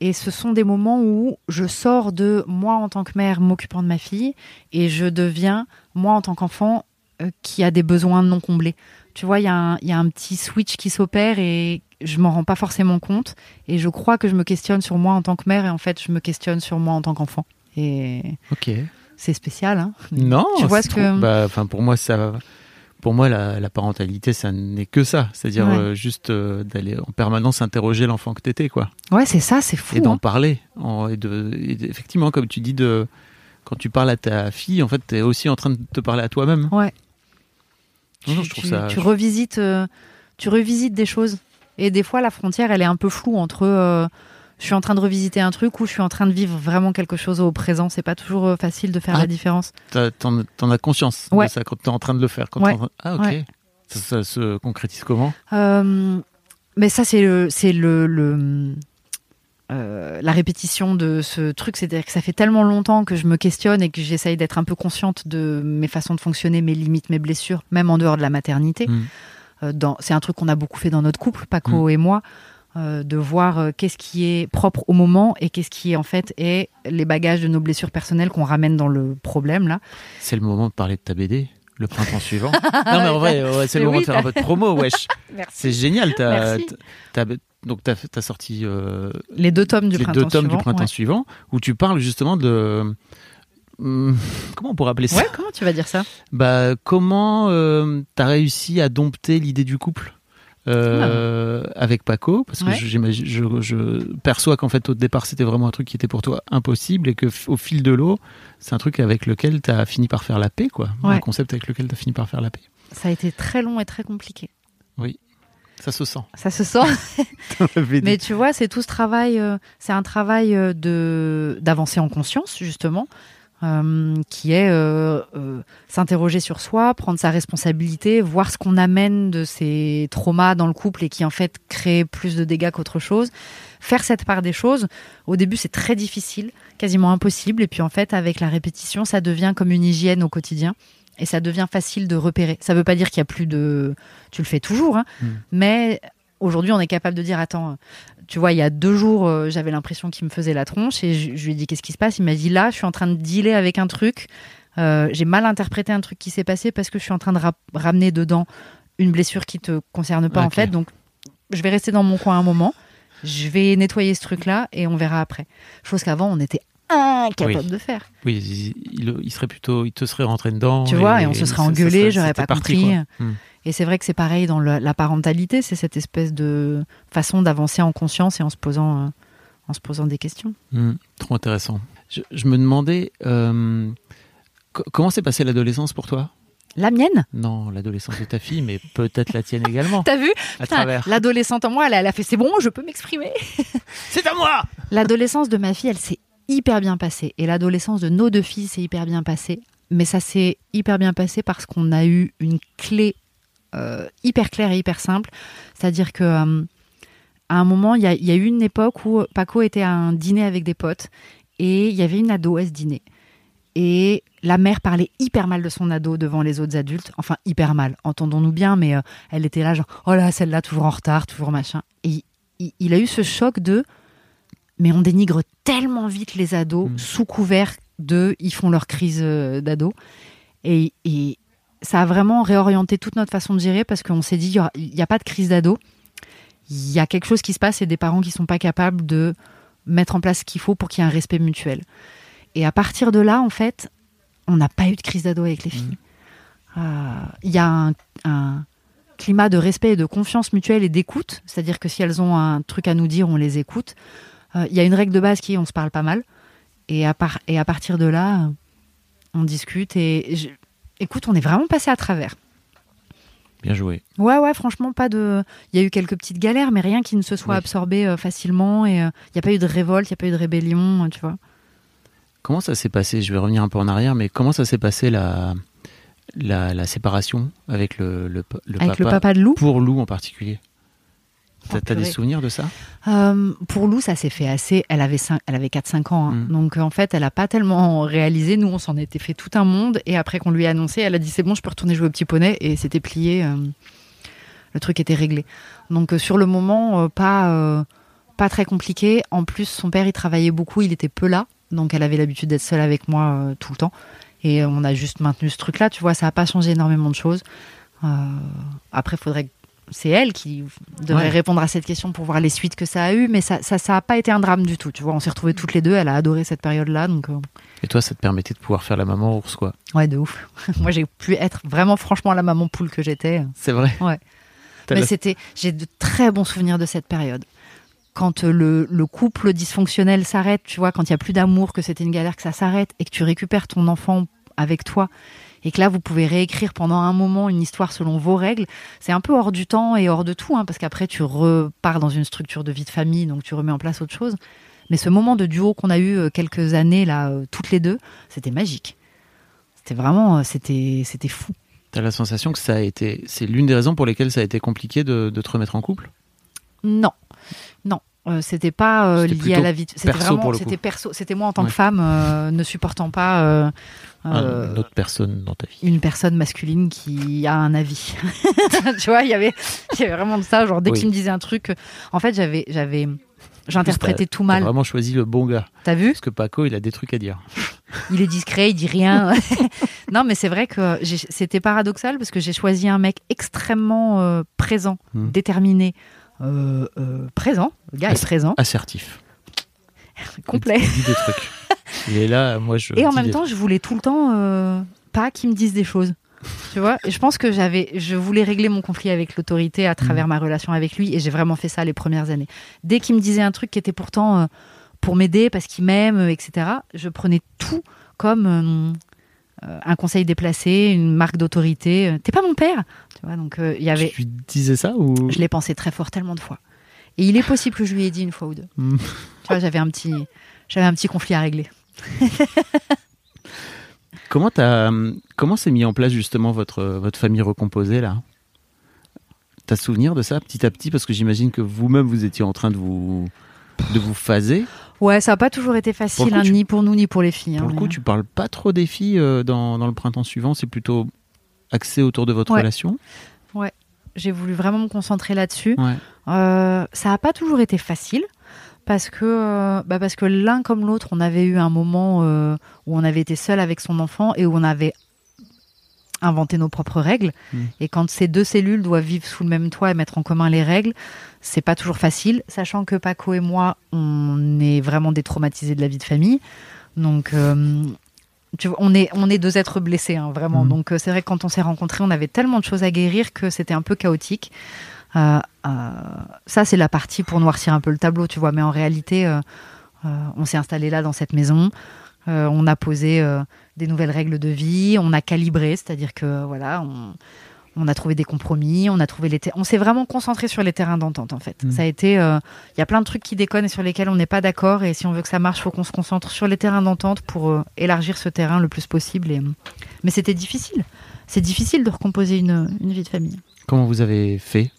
Et ce sont des moments où je sors de moi en tant que mère m'occupant de ma fille et je deviens moi en tant qu'enfant euh, qui a des besoins non comblés. Tu vois, il y, a un- il y a un petit switch qui s'opère et je m'en rends pas forcément compte. Et je crois que je me questionne sur moi en tant que mère et en fait, je me questionne sur moi en tant qu'enfant. Et Ok. c'est spécial, hein Non, Tu vois ce trop- que- bah, pour moi, ça. Pour moi, la, la parentalité, ça n'est que ça. C'est-à-dire Ouais. euh, juste euh, d'aller en permanence interroger l'enfant que t'étais, quoi. Ouais, c'est ça, c'est fou. et d'en hein. parler. En- et de, et effectivement, comme tu dis, de, quand tu parles à ta fille, en fait, tu es aussi en train de te parler à toi-même. Ouais. Non, non, tu, je trouve tu- ça. tu revisites, euh, tu revisites des choses. Et des fois, la frontière, elle est un peu floue entre euh, je suis en train de revisiter un truc ou je suis en train de vivre vraiment quelque chose au présent. C'est pas toujours euh, facile de faire Ah. la différence. T'en t'en as conscience Ouais. de ça quand t'es en train de le faire. Quand Ouais. en Ah, ok. Ouais. Ça, ça se concrétise comment? Euh, mais ça, c'est le, c'est le, le- euh, la répétition de ce truc. C'est-à-dire que ça fait tellement longtemps que je me questionne et que j'essaye d'être un peu consciente de mes façons de fonctionner, mes limites, mes blessures, même en dehors de la maternité. Mm. Euh, c'est un truc qu'on a beaucoup fait dans notre couple, Paco et moi, euh, de voir qu'est-ce qui est propre au moment et qu'est-ce qui en fait est les bagages de nos blessures personnelles qu'on ramène dans le problème là. C'est le moment de parler de ta BD, le printemps suivant. non, mais en vrai, ouais, c'est le moment oui, de faire un peu de promo, wesh. C'est génial. T'as- donc, t'as, as sorti euh, Les deux tomes du les printemps deux tomes suivant. du printemps ouais. suivant où tu parles justement de. Hum, Comment on pourrait appeler ça Ouais, comment tu vas dire ça Bah, comment euh, t'as réussi à dompter l'idée du couple euh, avec Paco Parce que Ouais. j'imagine- je, je perçois qu'en fait au départ c'était vraiment un truc qui était pour toi impossible et que au fil de l'eau c'est un truc avec lequel t'as fini par faire la paix, quoi. Un concept avec lequel t'as fini par faire la paix. Ça a été très long et très compliqué. Ça se sent. Ça se sent. Mais tu vois, c'est tout ce travail, euh, c'est un travail euh, de d'avancer en conscience justement, euh, qui est euh, s'interroger sur soi, prendre sa responsabilité, voir ce qu'on amène de ces traumas dans le couple et qui en fait crée plus de dégâts qu'autre chose. Faire cette part des choses, au début c'est très difficile, quasiment impossible, et puis en fait avec la répétition, ça devient comme une hygiène au quotidien. Et ça devient facile de repérer. Ça veut pas dire qu'il y a plus de. Tu le fais toujours, hein, Mm. mais aujourd'hui, on est capable de dire attends, tu vois, il y a deux jours, euh, j'avais l'impression qu'il me faisait la tronche et je, je lui ai dit qu'est-ce qui se passe? Il m'a dit là, je suis en train de dealer avec un truc. Euh, J'ai mal interprété un truc qui s'est passé parce que je suis en train de ra- ramener dedans une blessure qui te concerne pas en fait. Donc, je vais rester dans mon coin un moment. Je vais nettoyer ce truc-là et on verra après. Chose qu'avant, on était incapable Oui. de faire. Oui, il, serait plutôt, il te serait rentré dedans. Tu vois, et on se serait engueulé, j'aurais pas compris. Hmm. Et c'est vrai que c'est pareil dans le- la parentalité, c'est cette espèce de façon d'avancer en conscience et en se posant, euh, en se posant des questions. Hmm, trop intéressant. Je, je me demandais euh, co- comment s'est passée l'adolescence pour toi? La mienne? Non, l'adolescence de ta fille, mais peut-être la tienne également. T'as vu? À Putain, travers. L'adolescente en moi, elle, elle a fait c'est bon, je peux m'exprimer. C'est à moi L'adolescence de ma fille, elle s'est hyper bien passée. Et l'adolescence de nos deux filles s'est hyper bien passée. Mais ça s'est hyper bien passé parce qu'on a eu une clé euh, hyper claire et hyper simple. C'est-à-dire que euh, à un moment, il y, a- eu une époque où Paco était à un dîner avec des potes et il y avait une ado à ce dîner. Et la mère parlait hyper mal de son ado devant les autres adultes. Enfin, hyper mal, entendons-nous bien, mais euh, elle était là, genre, oh là, celle-là, toujours en retard, toujours machin. Et il a eu ce choc de, mais on dénigre tellement vite les ados Mm. sous couvert de, ils font leur crise euh, d'ado. Et, et ça a vraiment réorienté toute notre façon de gérer parce qu'on s'est dit, il n'y a pas de crise d'ado. Il y a quelque chose qui se passe et des parents qui sont pas capables de mettre en place ce qu'il faut pour qu'il y ait un respect mutuel. Et à partir de là, en fait, on n'a pas eu de crise d'ado avec les filles. Euh, Il y a un, un climat de respect et de confiance mutuelle et d'écoute, c'est-à-dire que si elles ont un truc à nous dire, on les écoute. Euh, Il y a une règle de base qui est on se parle pas mal. Et à, par- et à partir de là, euh, on discute. Et je- écoute, on est vraiment passé à travers. Bien joué. Ouais, ouais, franchement, pas de. Il y a eu quelques petites galères, mais rien qui ne se soit Oui. absorbé euh, facilement. Et euh, il n'y a pas eu de révolte, il n'y a pas eu de rébellion, euh, tu vois. Comment ça s'est passé? Je vais revenir un peu en arrière, mais comment ça s'est passé la, la, la séparation avec le, le, le Avec papa, le papa de Lou. Pour Lou en particulier? T'as Oh, des souvenirs de ça? Euh, pour Lou, ça s'est fait assez. Elle avait, elle avait 4-5 ans. hein. Mm. Donc, euh, en fait, elle n'a pas tellement réalisé. Nous, on s'en était fait tout un monde. Et après qu'on lui a annoncé, elle a dit c'est bon, je peux retourner jouer au petit poney. Et c'était plié. euh, le truc était réglé. Donc, euh, sur le moment, pas, pas très compliqué. En plus, son père, il travaillait beaucoup. Il était peu là. Donc, elle avait l'habitude d'être seule avec moi tout le temps. Et on a juste maintenu ce truc-là. Tu vois, ça n'a pas changé énormément de choses. Après, faudrait c'est elle qui devrait Ouais. répondre à cette question pour voir les suites que ça a eu, mais ça, ça, ça a pas été un drame du tout. Tu vois, on s'est retrouvés toutes les deux. Elle a adoré cette période-là, donc euh, Et toi, ça te permettait de pouvoir faire la maman ours, quoi. ouais, de ouf. Moi, j'ai pu être vraiment, franchement, la maman poule que j'étais. C'est vrai Ouais. Mais la- c'était, j'ai de très bons souvenirs de cette période. Quand euh, le, le couple dysfonctionnel s'arrête, tu vois, quand il y a plus d'amour, que c'était une galère, que ça s'arrête, et que tu récupères ton enfant avec toi, et que là, vous pouvez réécrire pendant un moment une histoire selon vos règles, c'est un peu hors du temps et hors de tout, hein, parce qu'après, tu repars dans une structure de vie de famille, donc tu remets en place autre chose. Mais ce moment de duo qu'on a eu euh, quelques années, là, euh, toutes les deux, c'était magique. C'était vraiment, euh, c'était, c'était fou. T'as la sensation que ça a été. C'est l'une des raisons pour lesquelles ça a été compliqué de, de te remettre en couple? Non, non. Euh, c'était pas euh, lié à la vie. C'était perso vraiment, c'était perso. C'était moi en tant Ouais. que femme euh, ne supportant pas euh, euh, Une autre personne dans ta vie. une personne masculine qui a un avis. tu vois, il y avait, il y avait vraiment de ça. Genre dès Oui. qu'il me disait un truc, euh, en fait, j'avais, j'avais, j'interprétais tout T'as mal. vraiment choisi le bon gars. T'as vu? Parce que Paco, il a des trucs à dire. Il est discret, il dit rien. non, mais c'est vrai que c'était paradoxal parce que j'ai choisi un mec extrêmement euh, présent, Hmm. déterminé, euh, euh, présent. Le gars est présent, Assertif. complet. Il dit des trucs. Il est là, moi je. Et en même temps, je voulais tout le temps euh, pas qu'ils me disent des choses. Tu vois Et je pense que j'avais, je voulais régler mon conflit avec l'autorité à Mm. travers ma relation avec lui, et j'ai vraiment fait ça les premières années. Dès qu'il me disait un truc qui était pourtant euh, pour m'aider, parce qu'il m'aime, euh, etc., je prenais tout comme euh, un conseil déplacé, une marque d'autorité. T'es pas mon père, tu vois Donc il y avait, Tu lui disais ça ou je l'ai pensé très fort tellement de fois. Et il est possible que je lui ai dit une fois ou deux. Hmm. Tu vois, j'avais un petit, j'avais un petit conflit à régler. Comment hum, comment s'est mis en place justement votre votre famille recomposée là? T'as souvenir de ça petit à petit? Parce que j'imagine que vous-même vous étiez en train de vous de vous phaser. Ouais, ça n'a pas toujours été facile, hein, tu- ni pour nous ni pour les filles. Pour hein, le coup, mais- tu parles pas trop des filles euh, dans, dans le printemps suivant. C'est plutôt axé autour de votre Ouais. relation? J'ai voulu vraiment me concentrer là-dessus. Ouais. Euh, ça n'a pas toujours été facile parce que, euh, bah parce que l'un comme l'autre, on avait eu un moment euh, où on avait été seul avec son enfant et où on avait inventé nos propres règles. Mm. Et quand ces deux cellules doivent vivre sous le même toit et mettre en commun les règles, c'est pas toujours facile, sachant que Paco et moi, on est vraiment détraumatisés de la vie de famille. Donc, euh, tu vois, on est, on est deux êtres blessés, hein, vraiment. Mhm. Donc, c'est vrai que quand on s'est rencontrés, on avait tellement de choses à guérir que c'était un peu chaotique. Euh, euh, ça, c'est la partie pour noircir un peu le tableau, tu vois. Mais en réalité, euh, on s'est installé là dans cette maison. On a posé des nouvelles règles de vie. On a calibré, c'est-à-dire que voilà, on, on a trouvé des compromis. On a trouvé les. On s'est vraiment concentré sur les terrains d'entente en fait. Mm. Ça a été. euh, Il y a plein de trucs qui déconnent et sur lesquels on n'est pas d'accord. Et si on veut que ça marche, faut qu'on se concentre sur les terrains d'entente pour euh, élargir ce terrain le plus possible. Et... Mais c'était difficile. C'est difficile de recomposer une, une vie de famille. Comment vous avez fait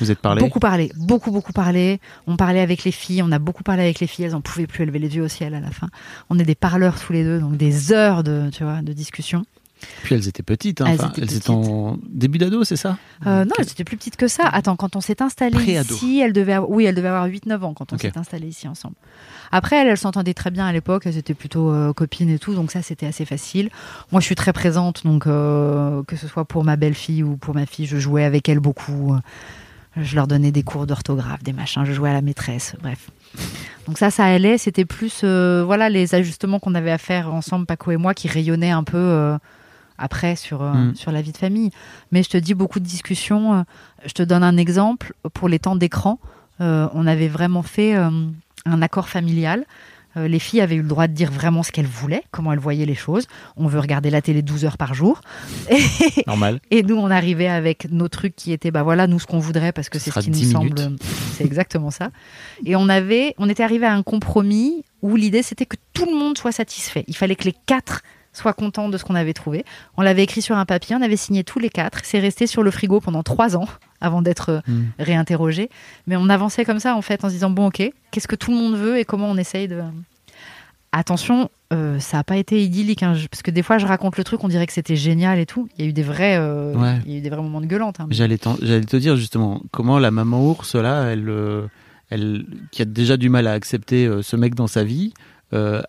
Vous êtes parlé Beaucoup parlé, beaucoup, beaucoup parlé. On parlait avec les filles, on a beaucoup parlé avec les filles, elles en pouvaient plus élever les yeux au ciel à la fin. On est des parleurs tous les deux, donc des heures de, tu vois, de discussion. Puis elles étaient petites. Hein. Elles étaient elles petites. étaient en début d'ado, c'est ça? Euh, non, elles étaient plus petites que ça. Attends, quand on s'est installé ici, elles devaient avoir, oui, elles devaient avoir 8-9 ans quand on s'est installé ici ensemble. Après, elles, elles s'entendaient très bien à l'époque, elles étaient plutôt euh, copines et tout, donc ça c'était assez facile. Moi, je suis très présente, donc euh, que ce soit pour ma belle-fille ou pour ma fille, je jouais avec elles beaucoup. Je leur donnais des cours d'orthographe, des machins, je jouais à la maîtresse, bref. Donc ça, ça allait. C'était plus, euh, voilà, les ajustements qu'on avait à faire ensemble, Paco et moi, qui rayonnaient un peu euh, après sur euh, Mm. sur la vie de famille. Mais je te dis beaucoup de discussions. je te donne un exemple pour les temps d'écran. on avait vraiment fait un accord familial. Euh, les filles avaient eu le droit de dire vraiment ce qu'elles voulaient, comment elles voyaient les choses. On veut regarder la télé 12 heures par jour. Normal. Et nous, on arrivait avec nos trucs qui étaient, bah voilà, nous, ce qu'on voudrait, parce que Ce c'est ce qui nous 10 semble. C'est exactement ça. Et on avait, on était arrivé à un compromis où l'idée, c'était que tout le monde soit satisfait. Il fallait que les quatre soient contents de ce qu'on avait trouvé. On l'avait écrit sur un papier, on avait signé tous les quatre. C'est resté sur le frigo pendant trois ans avant d'être euh, Mm. réinterrogé. Mais on avançait comme ça, en fait, en se disant, bon, ok, qu'est-ce que tout le monde veut et comment on essaye de. Attention, euh, ça n'a pas été idyllique, hein, parce que des fois je raconte le truc, on dirait que c'était génial et tout. Il y a eu des vrais, euh, Ouais. il y a eu des vrais moments de gueulante. hein. J'allais te dire justement comment la maman ours là, elle, euh, elle qui a déjà du mal à accepter ce mec dans sa vie, euh,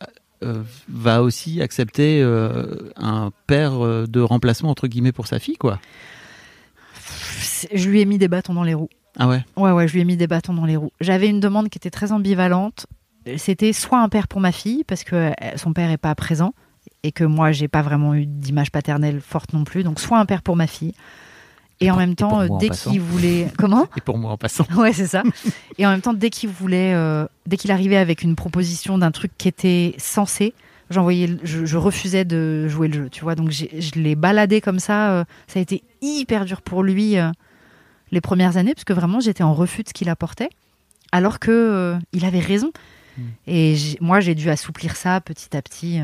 euh, va aussi accepter euh, un père euh, de remplacement entre guillemets pour sa fille quoi. Je lui ai mis des bâtons dans les roues. Ah ouais? Ouais, ouais, je lui ai mis des bâtons dans les roues. J'avais une demande qui était très ambivalente. C'était soit un père pour ma fille, parce que son père est pas présent, et que moi, j'ai pas vraiment eu d'image paternelle forte non plus. Donc, soit un père pour ma fille. Et, en pour- même temps, dès qu'il voulait. Comment Et pour moi en passant. Ouais, c'est ça. Et en même temps, dès qu'il voulait, euh, dès qu'il arrivait avec une proposition d'un truc qui était censé, j'envoyais, je, je refusais de jouer le jeu, tu vois. Donc je l'ai baladé comme ça. euh, ça a été hyper dur pour lui euh, les premières années, parce que vraiment j'étais en refus de ce qu'il apportait, alors que il avait raison. Hmm. Et moi, j'ai dû assouplir ça petit à petit.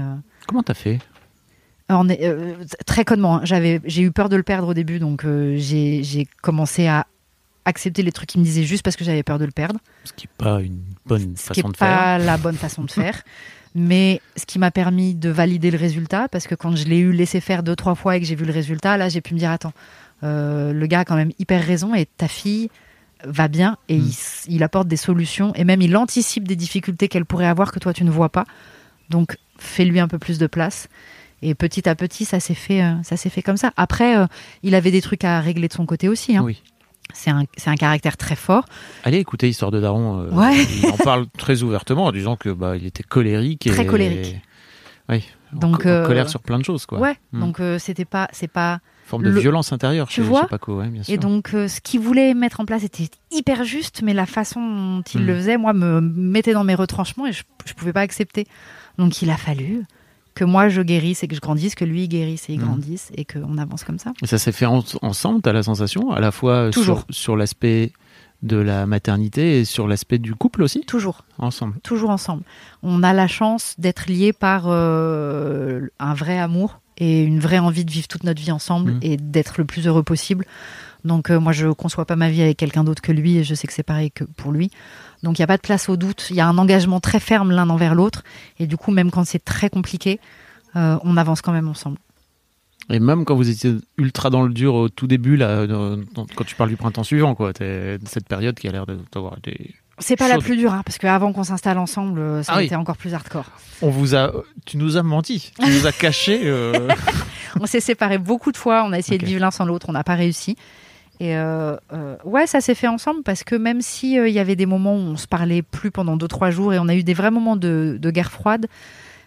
Comment t'as fait? Est, euh, très connement. hein. J'avais, j'ai eu peur de le perdre au début, donc euh, j'ai j'ai commencé à accepter les trucs qu'il me disait juste parce que j'avais peur de le perdre Ce qui est pas une bonne ce qui n'est faire. pas la bonne façon de faire. Mais ce qui m'a permis de valider le résultat, parce que quand je l'ai eu laissé faire deux, trois fois et que j'ai vu le résultat, là, j'ai pu me dire, attends, euh, le gars a quand même hyper raison et ta fille va bien et Mm. il, s- il apporte des solutions et même il anticipe des difficultés qu'elle pourrait avoir que toi tu ne vois pas. Donc fais-lui un peu plus de place. Et petit à petit, ça s'est fait, euh, ça s'est fait comme ça. Après, euh, il avait des trucs à régler de son côté aussi. hein. Oui. C'est un, c'est un caractère très fort. Allez écoutez Histoire de Daron. euh, Ouais. Il en parle très ouvertement en disant que bah il était colérique. Très et... colérique. Oui. Donc, en euh, colère sur plein de choses quoi. Ouais. Mm. Donc euh, c'était pas, c'est pas. Forme de le- violence intérieure Tu chez, vois? Chez Paco, ouais, bien sûr. Et donc, euh, ce qu'il voulait mettre en place était hyper juste, mais la façon dont il Mm. le faisait, moi, me mettait dans mes retranchements et je ne pouvais pas accepter. Donc, il a fallu que moi, je guérisse et que je grandisse, que lui, il guérisse et il Mm. grandisse et qu'on avance comme ça. Et ça s'est fait en- ensemble, t'as la sensation, à la fois Toujours. sur, sur l'aspect de la maternité et sur l'aspect du couple aussi, Toujours, ensemble. toujours ensemble. On a la chance d'être liés par euh, un vrai amour et une vraie envie de vivre toute notre vie ensemble Mm. et d'être le plus heureux possible. Donc, euh, moi, je conçois pas ma vie avec quelqu'un d'autre que lui et je sais que c'est pareil que pour lui. Donc, il n'y a pas de place au doute. Il y a un engagement très ferme l'un envers l'autre. Et du coup, même quand c'est très compliqué, euh, on avance quand même ensemble. Et même quand vous étiez ultra dans le dur au tout début, là, dans- quand tu parles du printemps suivant, quoi, cette période qui a l'air de- d'avoir été. C'est pas la plus dure, hein, parce qu'avant qu'on s'installe ensemble, euh, ça Ah a oui. été encore plus hardcore. On vous a, tu nous as menti, tu nous as caché. euh, On s'est séparés beaucoup de fois, on a essayé de vivre l'un sans l'autre, on n'a pas réussi. Et euh, euh, ouais, ça s'est fait ensemble parce que même si euh, y avait des moments où on se parlait plus pendant deux trois jours et on a eu des vrais moments de, de guerre froide,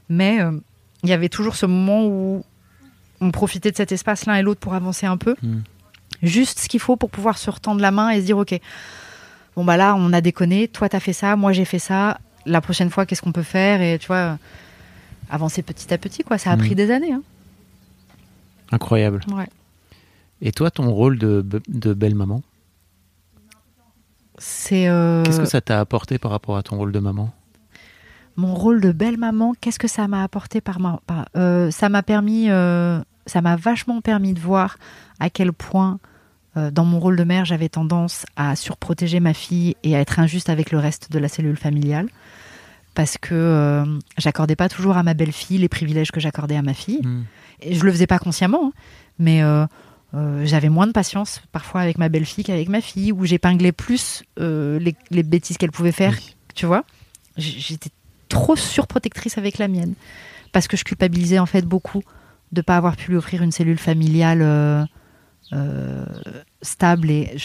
mais euh, il y avait toujours ce moment où on profitait de cet espace l'un et l'autre pour avancer un peu, Hmm. juste ce qu'il faut pour pouvoir se retendre la main et se dire ok, bon bah là on a déconné, toi t'as fait ça, moi j'ai fait ça, la prochaine fois, qu'est-ce qu'on peut faire Et tu vois, avancer petit à petit, quoi. Ça a Mm. pris des années. hein. Incroyable. Ouais. Et toi, ton rôle de, de belle-maman, C'est. euh, qu'est-ce que ça t'a apporté par rapport à ton rôle de maman? Mon rôle de belle maman, qu'est-ce que ça m'a apporté par ma. par- euh, ça m'a permis. euh, ça m'a vachement permis de voir à quel point. euh, dans mon rôle de mère, j'avais tendance à surprotéger ma fille et à être injuste avec le reste de la cellule familiale. Parce que euh, j'accordais pas toujours à ma belle-fille les privilèges que j'accordais à ma fille. Hmm. Et je le faisais pas consciemment, hein, mais euh, euh, j'avais moins de patience parfois avec ma belle-fille qu'avec ma fille, où j'épinglais plus euh, les, les bêtises qu'elle pouvait faire, Oui. tu vois. J'étais trop surprotectrice avec la mienne, parce que je culpabilisais en fait beaucoup de pas avoir pu lui offrir une cellule familiale euh, stable. Et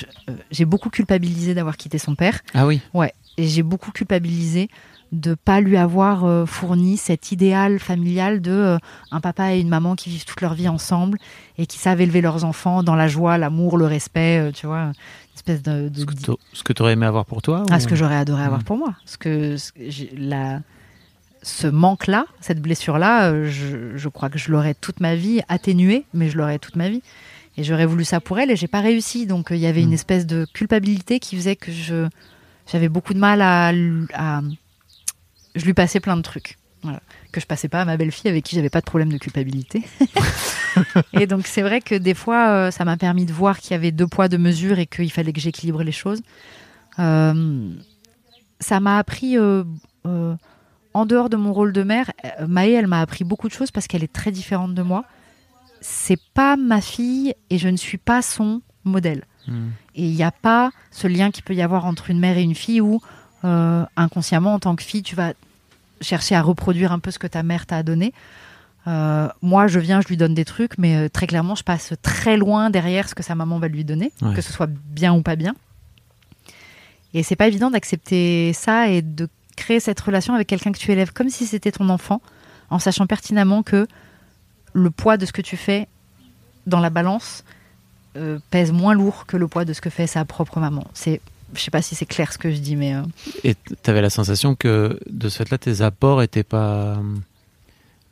j'ai beaucoup culpabilisé d'avoir quitté son père. Ah oui. Ouais, et j'ai beaucoup culpabilisé de pas lui avoir euh, fourni cet idéal familial de euh, un papa et une maman qui vivent toute leur vie ensemble et qui savent élever leurs enfants dans la joie, l'amour, le respect, euh, tu vois, une espèce de, de- Ce que tu aurais aimé avoir pour toi ah, ou- ce que j'aurais adoré avoir Mm. pour moi. Ce que, ce que j'ai- la, ce manque-là, cette blessure-là, je, je crois que je l'aurais toute ma vie atténuée, mais je l'aurais toute ma vie. Et j'aurais voulu ça pour elle et j'ai pas réussi. Donc il y avait une espèce de culpabilité qui faisait que je j'avais beaucoup de mal à, à- je lui passais plein de trucs. Voilà. Que je passais pas à ma belle-fille avec qui j'avais pas de problème de culpabilité. et donc c'est vrai que des fois euh, ça m'a permis de voir qu'il y avait deux poids deux mesures et qu'il fallait que j'équilibre les choses. Euh, ça m'a appris, euh, en dehors de mon rôle de mère, Maë, elle m'a appris beaucoup de choses parce qu'elle est très différente de moi. C'est pas ma fille et je ne suis pas son modèle. Hmm. Et il n'y a pas ce lien qu'il peut y avoir entre une mère et une fille où, euh, inconsciemment, en tant que fille, tu vas chercher à reproduire un peu ce que ta mère t'a donné. Euh, moi, je viens, je lui donne des trucs, mais euh, très clairement, je passe très loin derrière ce que sa maman va lui donner, Ouais. que ce soit bien ou pas bien. Et c'est pas évident d'accepter ça et de créer cette relation avec quelqu'un que tu élèves comme si c'était ton enfant, en sachant pertinemment que le poids de ce que tu fais dans la balance euh, pèse moins lourd que le poids de ce que fait sa propre maman. C'est, je sais pas si c'est clair ce que je dis, mais euh, Et tu avais la sensation que de ce fait-là, tes apports n'étaient pas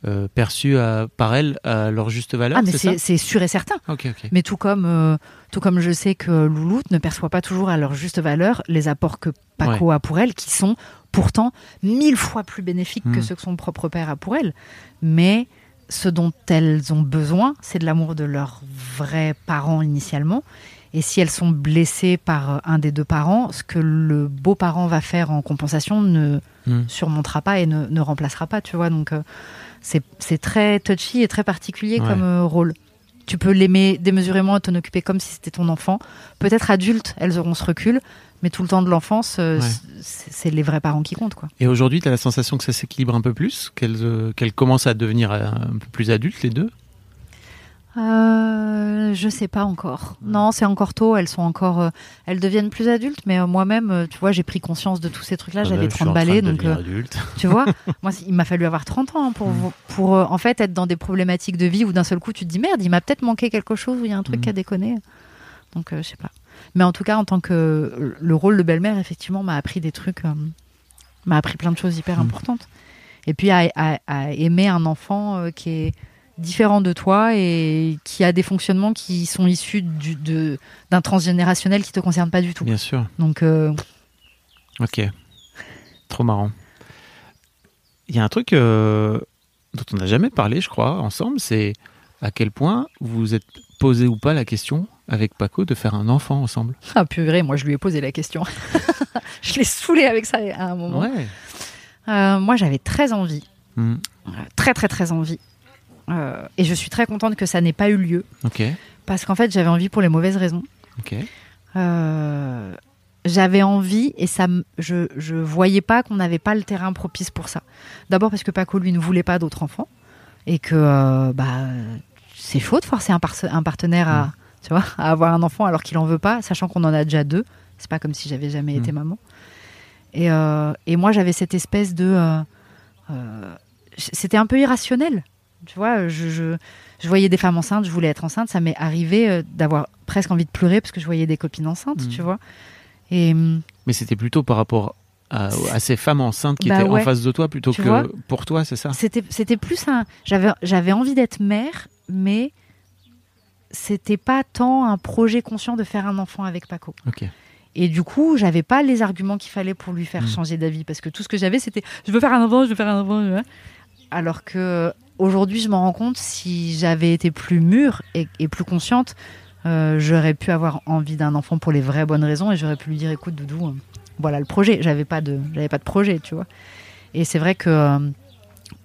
euh, perçus à- par elle à leur juste valeur ah mais c'est sûr et certain. Ok, ok. Mais tout comme, euh, tout comme je sais que Louloute ne perçoit pas toujours à leur juste valeur les apports que Paco a pour elle, qui sont pourtant mille fois plus bénéfiques que Mm. ceux que son propre père a pour elle. Mais ce dont elles ont besoin, c'est de l'amour de leurs vrais parents initialement. Et si elles sont blessées par euh, un des deux parents, ce que le beau-parent va faire en compensation ne Hmm. surmontera pas et ne, ne remplacera pas, tu vois. Donc euh, c'est très touchy et très particulier Ouais. comme euh, rôle. Tu peux l'aimer démesurément et t'en occuper comme si c'était ton enfant. Peut-être adulte, elles auront ce recul, mais tout le temps de l'enfance, euh, Ouais. c'est les vrais parents qui comptent, quoi. Et aujourd'hui, tu as la sensation que ça s'équilibre un peu plus Qu'elles commencent à devenir un peu plus adultes, les deux? Euh, je sais pas encore. Non, c'est encore tôt. Elles sont encore, euh, elles deviennent plus adultes. Mais euh, moi-même, euh, tu vois, j'ai pris conscience de tous ces trucs-là. Ah J'avais bah, je suis 30 en train balais, donc tu vois. moi, il m'a fallu avoir 30 ans pour Mm. pour en fait être dans des problématiques de vie où d'un seul coup tu te dis merde, il m'a peut-être manqué quelque chose ou il y a un truc Mm. qui a déconné. Donc je sais pas. Mais en tout cas, en tant que le rôle de belle-mère, effectivement, m'a appris des trucs, m'a appris plein de choses hyper Mm. importantes. Et puis à, à- à aimer un enfant qui est différent de toi et qui a des fonctionnements qui sont issus d'un transgénérationnel qui te concerne pas du tout. Bien sûr. Donc euh, Ok. Trop marrant. Il y a un truc euh, dont on n'a jamais parlé, je crois, ensemble, c'est à quel point vous vous êtes posé ou pas la question avec Paco de faire un enfant ensemble. ah purée, moi je lui ai posé la question. je l'ai saoulé avec ça à un moment. Ouais. Euh, moi j'avais très envie, Hmm. Très très très envie. Euh, et je suis très contente que ça n'ait pas eu lieu parce qu'en fait j'avais envie pour les mauvaises raisons. Euh, j'avais envie et ça, je, je voyais pas qu'on n'avait pas le terrain propice pour ça. D'abord parce que Paco lui ne voulait pas d'autres enfants et que euh, bah c'est chaud de forcer un, partenaire à, tu vois, à avoir un enfant alors qu'il en veut pas, sachant qu'on en a déjà deux. C'est pas comme si j'avais jamais été Mm. maman. Et, et moi j'avais cette espèce de, c'était un peu irrationnel. Tu vois, je, je, je voyais des femmes enceintes, je voulais être enceinte. Ça m'est arrivé euh, d'avoir presque envie de pleurer parce que je voyais des copines enceintes, Mm. tu vois. Et hum, Mais c'était plutôt par rapport à, à ces femmes enceintes qui Bah étaient ouais. en face de toi plutôt Tu que pour toi, c'est ça? C'était, c'était plus un. J'avais, j'avais envie d'être mère, mais c'était pas tant un projet conscient de faire un enfant avec Paco. Ok. Et du coup, j'avais pas les arguments qu'il fallait pour lui faire Mm. changer d'avis, parce que tout ce que j'avais, c'était je veux faire un enfant, je veux faire un enfant. Alors que aujourd'hui, je m'en rends compte, si j'avais été plus mûre et, et plus consciente, euh, j'aurais pu avoir envie d'un enfant pour les vraies bonnes raisons, et j'aurais pu lui dire, écoute, Doudou, euh, voilà le projet. J'avais pas de, j'avais pas de projet, tu vois. Et c'est vrai que euh,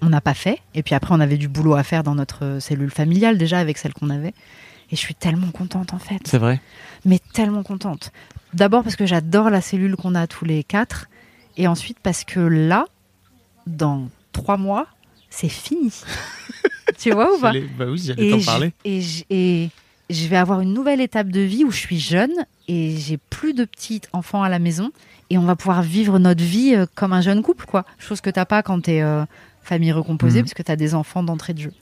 on n'a pas fait. Et puis après, on avait du boulot à faire dans notre cellule familiale déjà avec celle qu'on avait. Et je suis tellement contente en fait C'est vrai. mais tellement contente. D'abord parce que j'adore la cellule qu'on a tous les quatre, et ensuite parce que là, dans trois mois, c'est fini. tu vois ou pas Bah oui, j'allais et t'en je, parler. et, je, et je vais avoir une nouvelle étape de vie où je suis jeune et j'ai plus de petits enfants à la maison et on va pouvoir vivre notre vie euh, comme un jeune couple, quoi. Chose que t'as pas quand t'es euh, famille recomposée Mhm. parce que t'as des enfants d'entrée de jeu.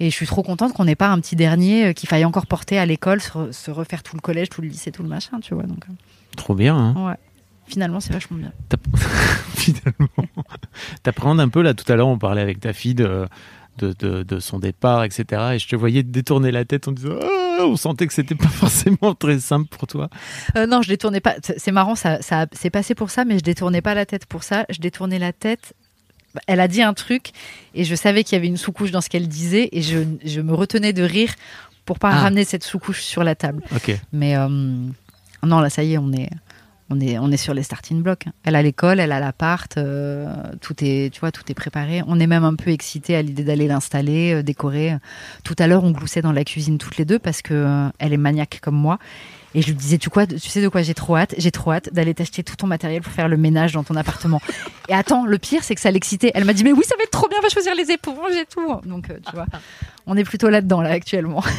Et je suis trop contente qu'on n'ait pas un petit dernier euh, qu'il faille encore porter à l'école, se, re- se refaire tout le collège, tout le lycée, tout le machin, tu vois. Donc, euh, Trop bien. Hein ouais. Finalement, c'est vachement bien. finalement. T'appréhendes un peu, là, tout à l'heure, on parlait avec ta fille de, de, de, de son départ, etc. Et je te voyais détourner la tête en disant Ah On sentait que c'était pas forcément très simple pour toi. Euh, non, je détournais pas. C'est marrant, ça, ça c'est passé pour ça, mais je détournais pas la tête pour ça. Je détournais la tête. Elle a dit un truc et je savais qu'il y avait une sous-couche dans ce qu'elle disait et je, je me retenais de rire pour pas Ah. ramener cette sous-couche sur la table. Ok. Mais euh, non, là, ça y est, on est, on est, on est sur les starting blocks. Elle a l'école, elle a l'appart, euh, tout est, tu vois, tout est préparé. On est même un peu excités à l'idée d'aller l'installer, euh, décorer. Tout à l'heure, on gloussait dans la cuisine toutes les deux parce que euh, elle est maniaque comme moi. Et je lui disais, tu, tu sais de quoi j'ai trop hâte? J'ai trop hâte d'aller t'acheter tout ton matériel pour faire le ménage dans ton appartement. et attends, le pire, c'est que ça l'excitait. Elle m'a dit, mais oui, ça va être trop bien, va choisir les éponges et tout. Donc, tu vois, on est plutôt là-dedans, là, actuellement.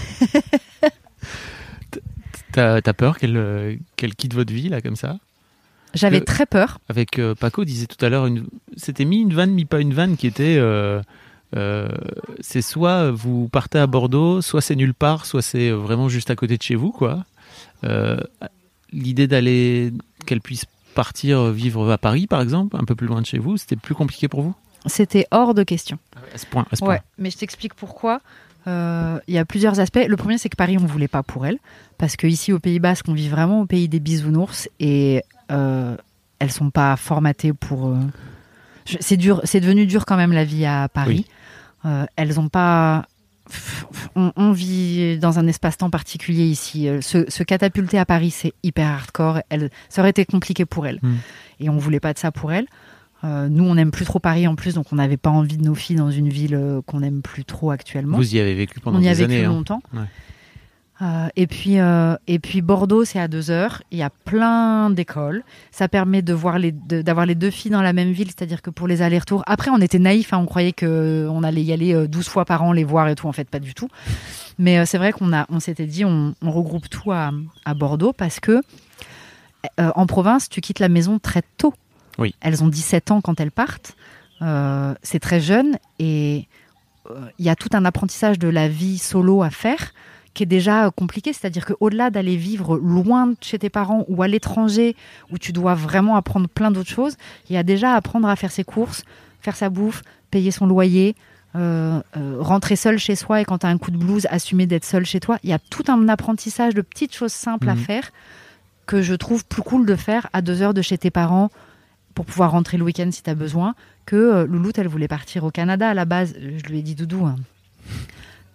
T'as as peur qu'elle euh, qu'elle quitte votre vie, là, comme ça? J'avais Le- très peur. Avec euh, Paco disait tout à l'heure, une... c'était mis une vanne, mis pas une vanne, qui était. euh, euh, c'est soit vous partez à Bordeaux, soit c'est nulle part, soit c'est vraiment juste à côté de chez vous, quoi. Euh, L'idée d'aller, qu'elle puisse partir vivre à Paris, par exemple, un peu plus loin de chez vous, c'était plus compliqué pour vous? C'était hors de question. À ce point, à ce Ouais, mais je t'explique pourquoi. Euh, Il y a plusieurs aspects. Le premier, c'est que Paris, on voulait pas pour elle, parce que ici au Pays Basque, on vit vraiment au pays des bisounours et euh, elles sont pas formatées pour. euh, C'est dur, c'est devenu dur quand même la vie à Paris. Euh, elles ont pas. On, on vit dans un espace-temps particulier ici. Se, se catapulter à Paris, c'est hyper hardcore. Elle, ça aurait été compliqué pour elle. Mm. Et on voulait pas de ça pour elle. Euh, nous, on n'aime plus trop Paris en plus, donc on n'avait pas envie de nos filles dans une ville euh, qu'on n'aime plus trop actuellement. Vous y avez vécu pendant on y des a vécu années. hein. longtemps. Ouais. Euh, et, puis, et puis Bordeaux, c'est à deux heures. Il y a plein d'écoles. Ça permet de voir les, d'avoir les deux filles dans la même ville, c'est-à-dire que pour les allers-retours. Après, on était naïfs, hein, on croyait qu'on allait y aller euh, 12 fois par an, les voir et tout. En fait, pas du tout. Mais c'est vrai qu'on a, on s'était dit, on, on regroupe tout à, à Bordeaux parce que en province, tu quittes la maison très tôt. Oui. Elles ont 17 ans quand elles partent. Euh, c'est très jeune et euh, il y a tout un apprentissage de la vie solo à faire qui est déjà compliqué. C'est-à-dire qu'au-delà d'aller vivre loin de chez tes parents ou à l'étranger, où tu dois vraiment apprendre plein d'autres choses, il y a déjà apprendre à faire ses courses, faire sa bouffe, payer son loyer, euh, euh, rentrer seul chez soi et quand tu as un coup de blues, assumer d'être seul chez toi. Il y a tout un apprentissage de petites choses simples à Mhm. faire que je trouve plus cool de faire à deux heures de chez tes parents pour pouvoir rentrer le week-end si tu as besoin, que euh, Louloute, elle voulait partir au Canada à la base. Je lui ai dit, Doudou, hein,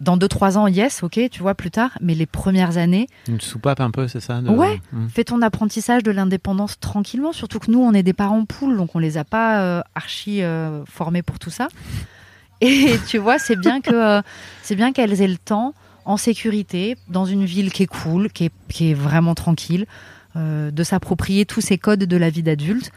dans deux, trois ans, yes, ok, tu vois, plus tard, mais les premières années, Une soupape un peu, c'est ça de- Ouais. Hmm. fais ton apprentissage de l'indépendance tranquillement, surtout que nous, on est des parents poules, donc on les a pas euh, archi euh, formés pour tout ça. Et tu vois, c'est bien que euh, c'est bien qu'elles aient le temps, en sécurité, dans une ville qui est cool, qui est, qui est vraiment tranquille, euh, de s'approprier tous ces codes de la vie d'adulte,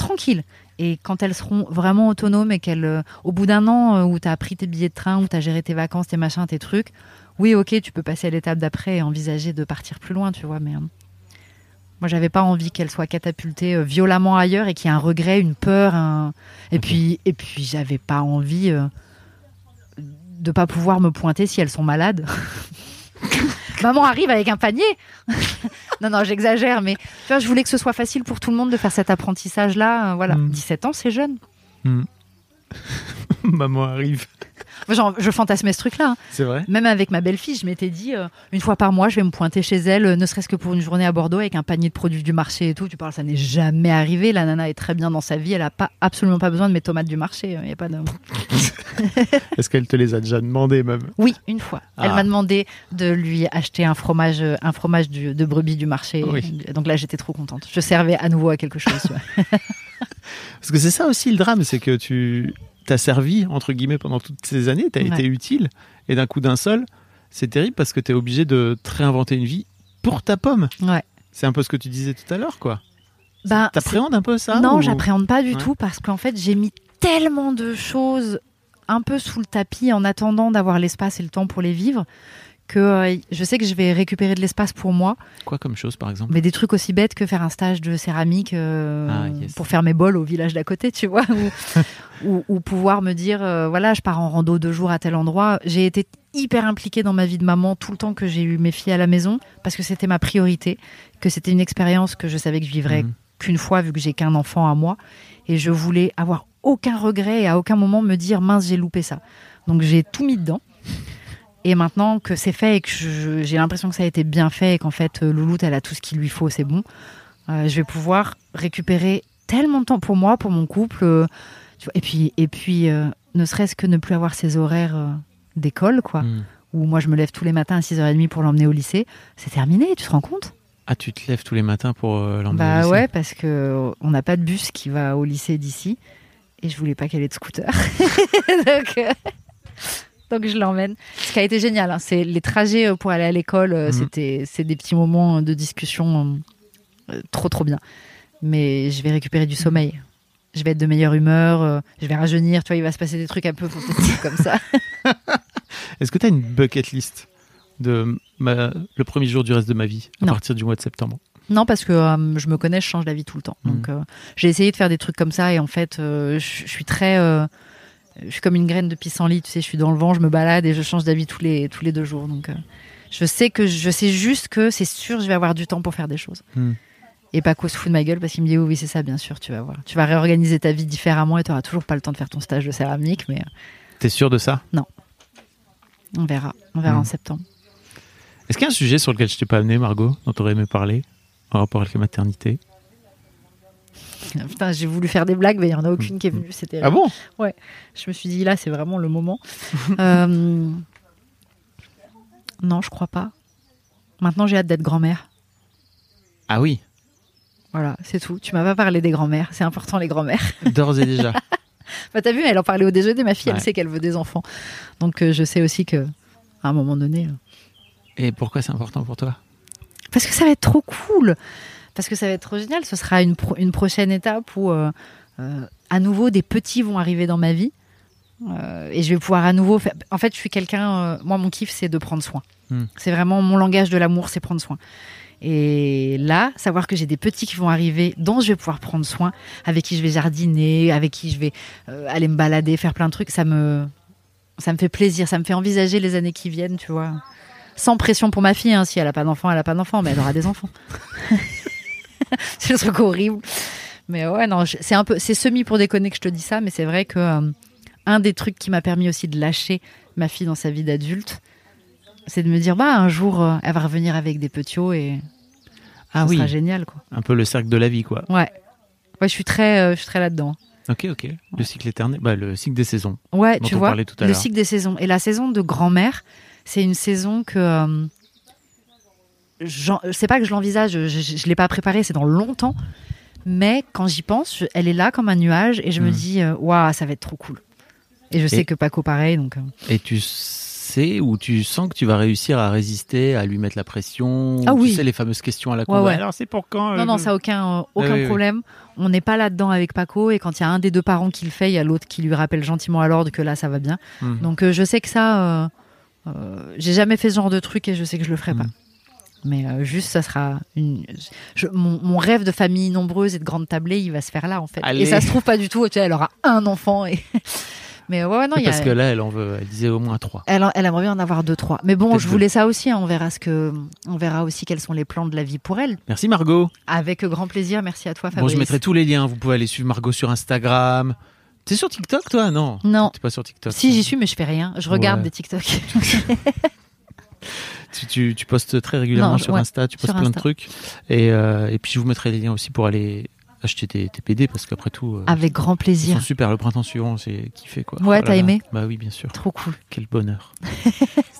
tranquille. Et quand elles seront vraiment autonomes et qu'elles, euh, au bout d'un an euh, où tu as pris tes billets de train, où tu as géré tes vacances, tes machins, tes trucs, oui, ok, tu peux passer à l'étape d'après et envisager de partir plus loin, tu vois, mais. euh, moi, j'avais pas envie qu'elle soit catapultée euh, violemment ailleurs et qu'il y ait un regret, une peur, un... et puis et puis j'avais pas envie de pas pouvoir me pointer si elles sont malades. Maman arrive avec un panier. non, non, j'exagère, mais tu vois, je voulais que ce soit facile pour tout le monde de faire cet apprentissage-là. Voilà, Mm. 17 ans, c'est jeune. Maman arrive. Genre, je fantasmais ce truc-là. hein. C'est vrai Même avec ma belle-fille, je m'étais dit, euh, une fois par mois, je vais me pointer chez elle, euh, ne serait-ce que pour une journée à Bordeaux avec un panier de produits du marché et tout. Tu parles, ça n'est jamais arrivé. La nana est très bien dans sa vie. Elle a pas, absolument pas besoin de mes tomates du marché. Il y a pas de... Est-ce qu'elle te les a déjà demandé même? Oui, une fois. Elle Ah. m'a demandé de lui acheter un fromage, euh, un fromage du- de brebis du marché. Oui. Donc là, j'étais trop contente. Je servais à nouveau à quelque chose. Parce que c'est ça aussi le drame, c'est que tu t'as servi, entre guillemets, pendant toutes ces années, t'as Ouais. été utile, et d'un coup d'un seul, c'est terrible parce que t'es obligé de te réinventer une vie pour ta pomme. Ouais. C'est un peu ce que tu disais tout à l'heure, quoi. Ben, T'appréhendes un peu ça Non, ou- j'appréhende pas du Ouais. tout parce qu'en fait, j'ai mis tellement de choses un peu sous le tapis en attendant d'avoir l'espace et le temps pour les vivre que euh, je sais que je vais récupérer de l'espace pour moi, Quoi comme chose, par exemple mais des trucs aussi bêtes que faire un stage de céramique euh, Ah, yes. pour faire mes bols au village d'à côté, tu vois, ou, ou- ou pouvoir me dire, euh, voilà, je pars en rando deux jours à tel endroit. J'ai été hyper impliquée dans ma vie de maman tout le temps que j'ai eu mes filles à la maison parce que c'était ma priorité, que c'était une expérience que je savais que je vivrais Mhm. qu'une fois vu que j'ai qu'un enfant à moi et je voulais avoir aucun regret et à aucun moment me dire mince j'ai loupé ça. Donc j'ai tout mis dedans. Et maintenant que c'est fait et que j'ai l'impression que ça a été bien fait et qu'en fait euh, Louloute elle a tout ce qu'il lui faut, c'est bon, euh, je vais pouvoir récupérer tellement de temps pour moi, pour mon couple. euh, tu vois. et puis, et puis euh, ne serait-ce que ne plus avoir ces horaires d'école, quoi, Hmm. où moi je me lève tous les matins à 6h30 pour l'emmener au lycée, c'est terminé, tu te rends compte? Ah, tu te lèves tous les matins pour l'emmener au Bah lycée? ouais, parce que euh, on n'a pas de bus qui va au lycée d'ici et je voulais pas qu'elle ait de scooter. donc, donc je l'emmène. Ce qui a été génial, hein, c'est les trajets euh, pour aller à l'école, euh, Mhm. c'était c'est des petits moments de discussion euh, trop trop bien. Mais je vais récupérer du sommeil. Je vais être de meilleure humeur, euh, je vais rajeunir, tu vois, il va se passer des trucs un peu fantastiques comme ça. Est-ce que tu as une bucket list de ma- le premier jour du reste de ma vie, à Non. partir du mois de septembre? Non, parce que euh, je me connais, je change d'avis tout le temps. Mhm. Donc, euh, j'ai essayé de faire des trucs comme ça et en fait, euh, je suis très. Je suis comme une graine de pissenlit, tu sais, je suis dans le vent, je me balade et je change d'avis tous les, tous les deux jours. Donc, euh, je sais que je sais juste que c'est sûr, je vais avoir du temps pour faire des choses. Mhm. Et Paco se fout de ma gueule parce qu'il me dit oui, oui, c'est ça, bien sûr, tu vas voir. Tu vas réorganiser ta vie différemment et tu n'auras toujours pas le temps de faire ton stage de céramique, mais euh, T'es sûr de ça? On verra. On verra Mhm. en septembre. Est-ce qu'il y a un sujet sur lequel je t'ai pas amené, Margot, dont tu aurais aimé parler, en rapport avec la maternité? Putain, j'ai voulu faire des blagues, mais il n'y en a aucune qui est venue. C'était Ah bon? Je me suis dit, là, c'est vraiment le moment. Euh, Non, je crois pas. Maintenant, j'ai hâte d'être grand-mère. Ah oui, Voilà, c'est tout. Tu m'as pas parlé des grand-mères. C'est important, les grand-mères. d'ores et déjà. Bah, t'as vu, elle en parlait au déjeuner. Ma fille, Ouais. elle sait qu'elle veut des enfants. Donc, euh, je sais aussi que, à un moment donné. euh, Et pourquoi c'est important pour toi? Parce que ça va être trop cool. Parce que ça va être trop génial. Ce sera une, pro- une prochaine étape où, euh, euh, à nouveau, des petits vont arriver dans ma vie. Euh, et je vais pouvoir à nouveau faire. En fait, je suis quelqu'un. moi, mon kiff, c'est de prendre soin. Hmm. C'est vraiment mon langage de l'amour, c'est prendre soin. Et là, savoir que j'ai des petits qui vont arriver, dont je vais pouvoir prendre soin, avec qui je vais jardiner, avec qui je vais aller me balader, faire plein de trucs, ça me, ça me fait plaisir, ça me fait envisager les années qui viennent, tu vois. Sans pression pour ma fille, hein. si elle a pas d'enfant, elle a pas d'enfant, mais elle aura des enfants. c'est le truc horrible. Mais ouais, non, c'est un peu, c'est semi pour déconner que je te dis ça, mais c'est vrai que euh, un des trucs qui m'a permis aussi de lâcher ma fille dans sa vie d'adulte, c'est de me dire, bah, un jour, euh, elle va revenir avec des petits et Ah ça oui, sera génial, quoi. un peu le cercle de la vie, quoi. Ouais. Ouais, je suis très, euh, je suis très là-dedans. Ok, ok. Le cycle éternel, bah, le cycle des saisons. Ouais, tu on vois, parlait tout à le cycle des saisons. Et la saison de grand-mère, c'est une saison que. C'est pas que je l'envisage, je, je l'ai pas préparée, c'est dans longtemps. Mais quand j'y pense, elle est là comme un nuage et je me Mm. dis, euh, waouh, ça va être trop cool. Et je sais Et- que Paco, pareil, donc. euh, Et tu sais ou tu sens que tu vas réussir à résister, à lui mettre la pression Ah Tu oui. sais, les fameuses questions à la con. Ouais, ouais. Alors, c'est pour quand Non, euh, non, ça aucun, euh, aucun Ah oui, oui. problème. On n'est pas là-dedans avec Paco et quand il y a un des deux parents qui le fait, il y a l'autre qui lui rappelle gentiment à l'ordre que là, ça va bien. Mhm. Donc euh, je sais que ça, j'ai jamais fait ce genre de truc et je sais que je le ferai pas. Mais euh, juste, ça sera une. je- mon, mon rêve de famille nombreuse et de grande tablée, il va se faire là en fait. Allez. Et ça se trouve pas du tout. Tu sais, elle aura un enfant et. Mais ouais, ouais, non, a. Parce que là, elle en veut, elle disait au moins trois. Elle, elle aimerait bien en avoir deux, trois. Mais bon, je deux. voulais ça aussi. hein. On verra ce que, on verra aussi quels sont les plans de la vie pour elle. Merci Margot. Avec grand plaisir. Merci à toi, Bon, Fabrice. je mettrai tous les liens. Vous pouvez aller suivre Margot sur Instagram. T'es sur TikTok, toi? Non. Non. T'es pas sur TikTok. Si j'y suis, mais je fais rien. Je regarde Ouais. des TikTok. Tu, tu, tu postes très régulièrement Non, sur ouais, Insta, tu postes plein de trucs. Et, euh, et puis je vous mettrai les liens aussi pour aller acheter tes, tes PD parce qu'après tout, euh, Avec grand ils sont plaisir. super. Le printemps suivant, c'est kiffé quoi. Ouais, Oh t'as aimé Bah oui, bien sûr. Trop cool. Quel bonheur.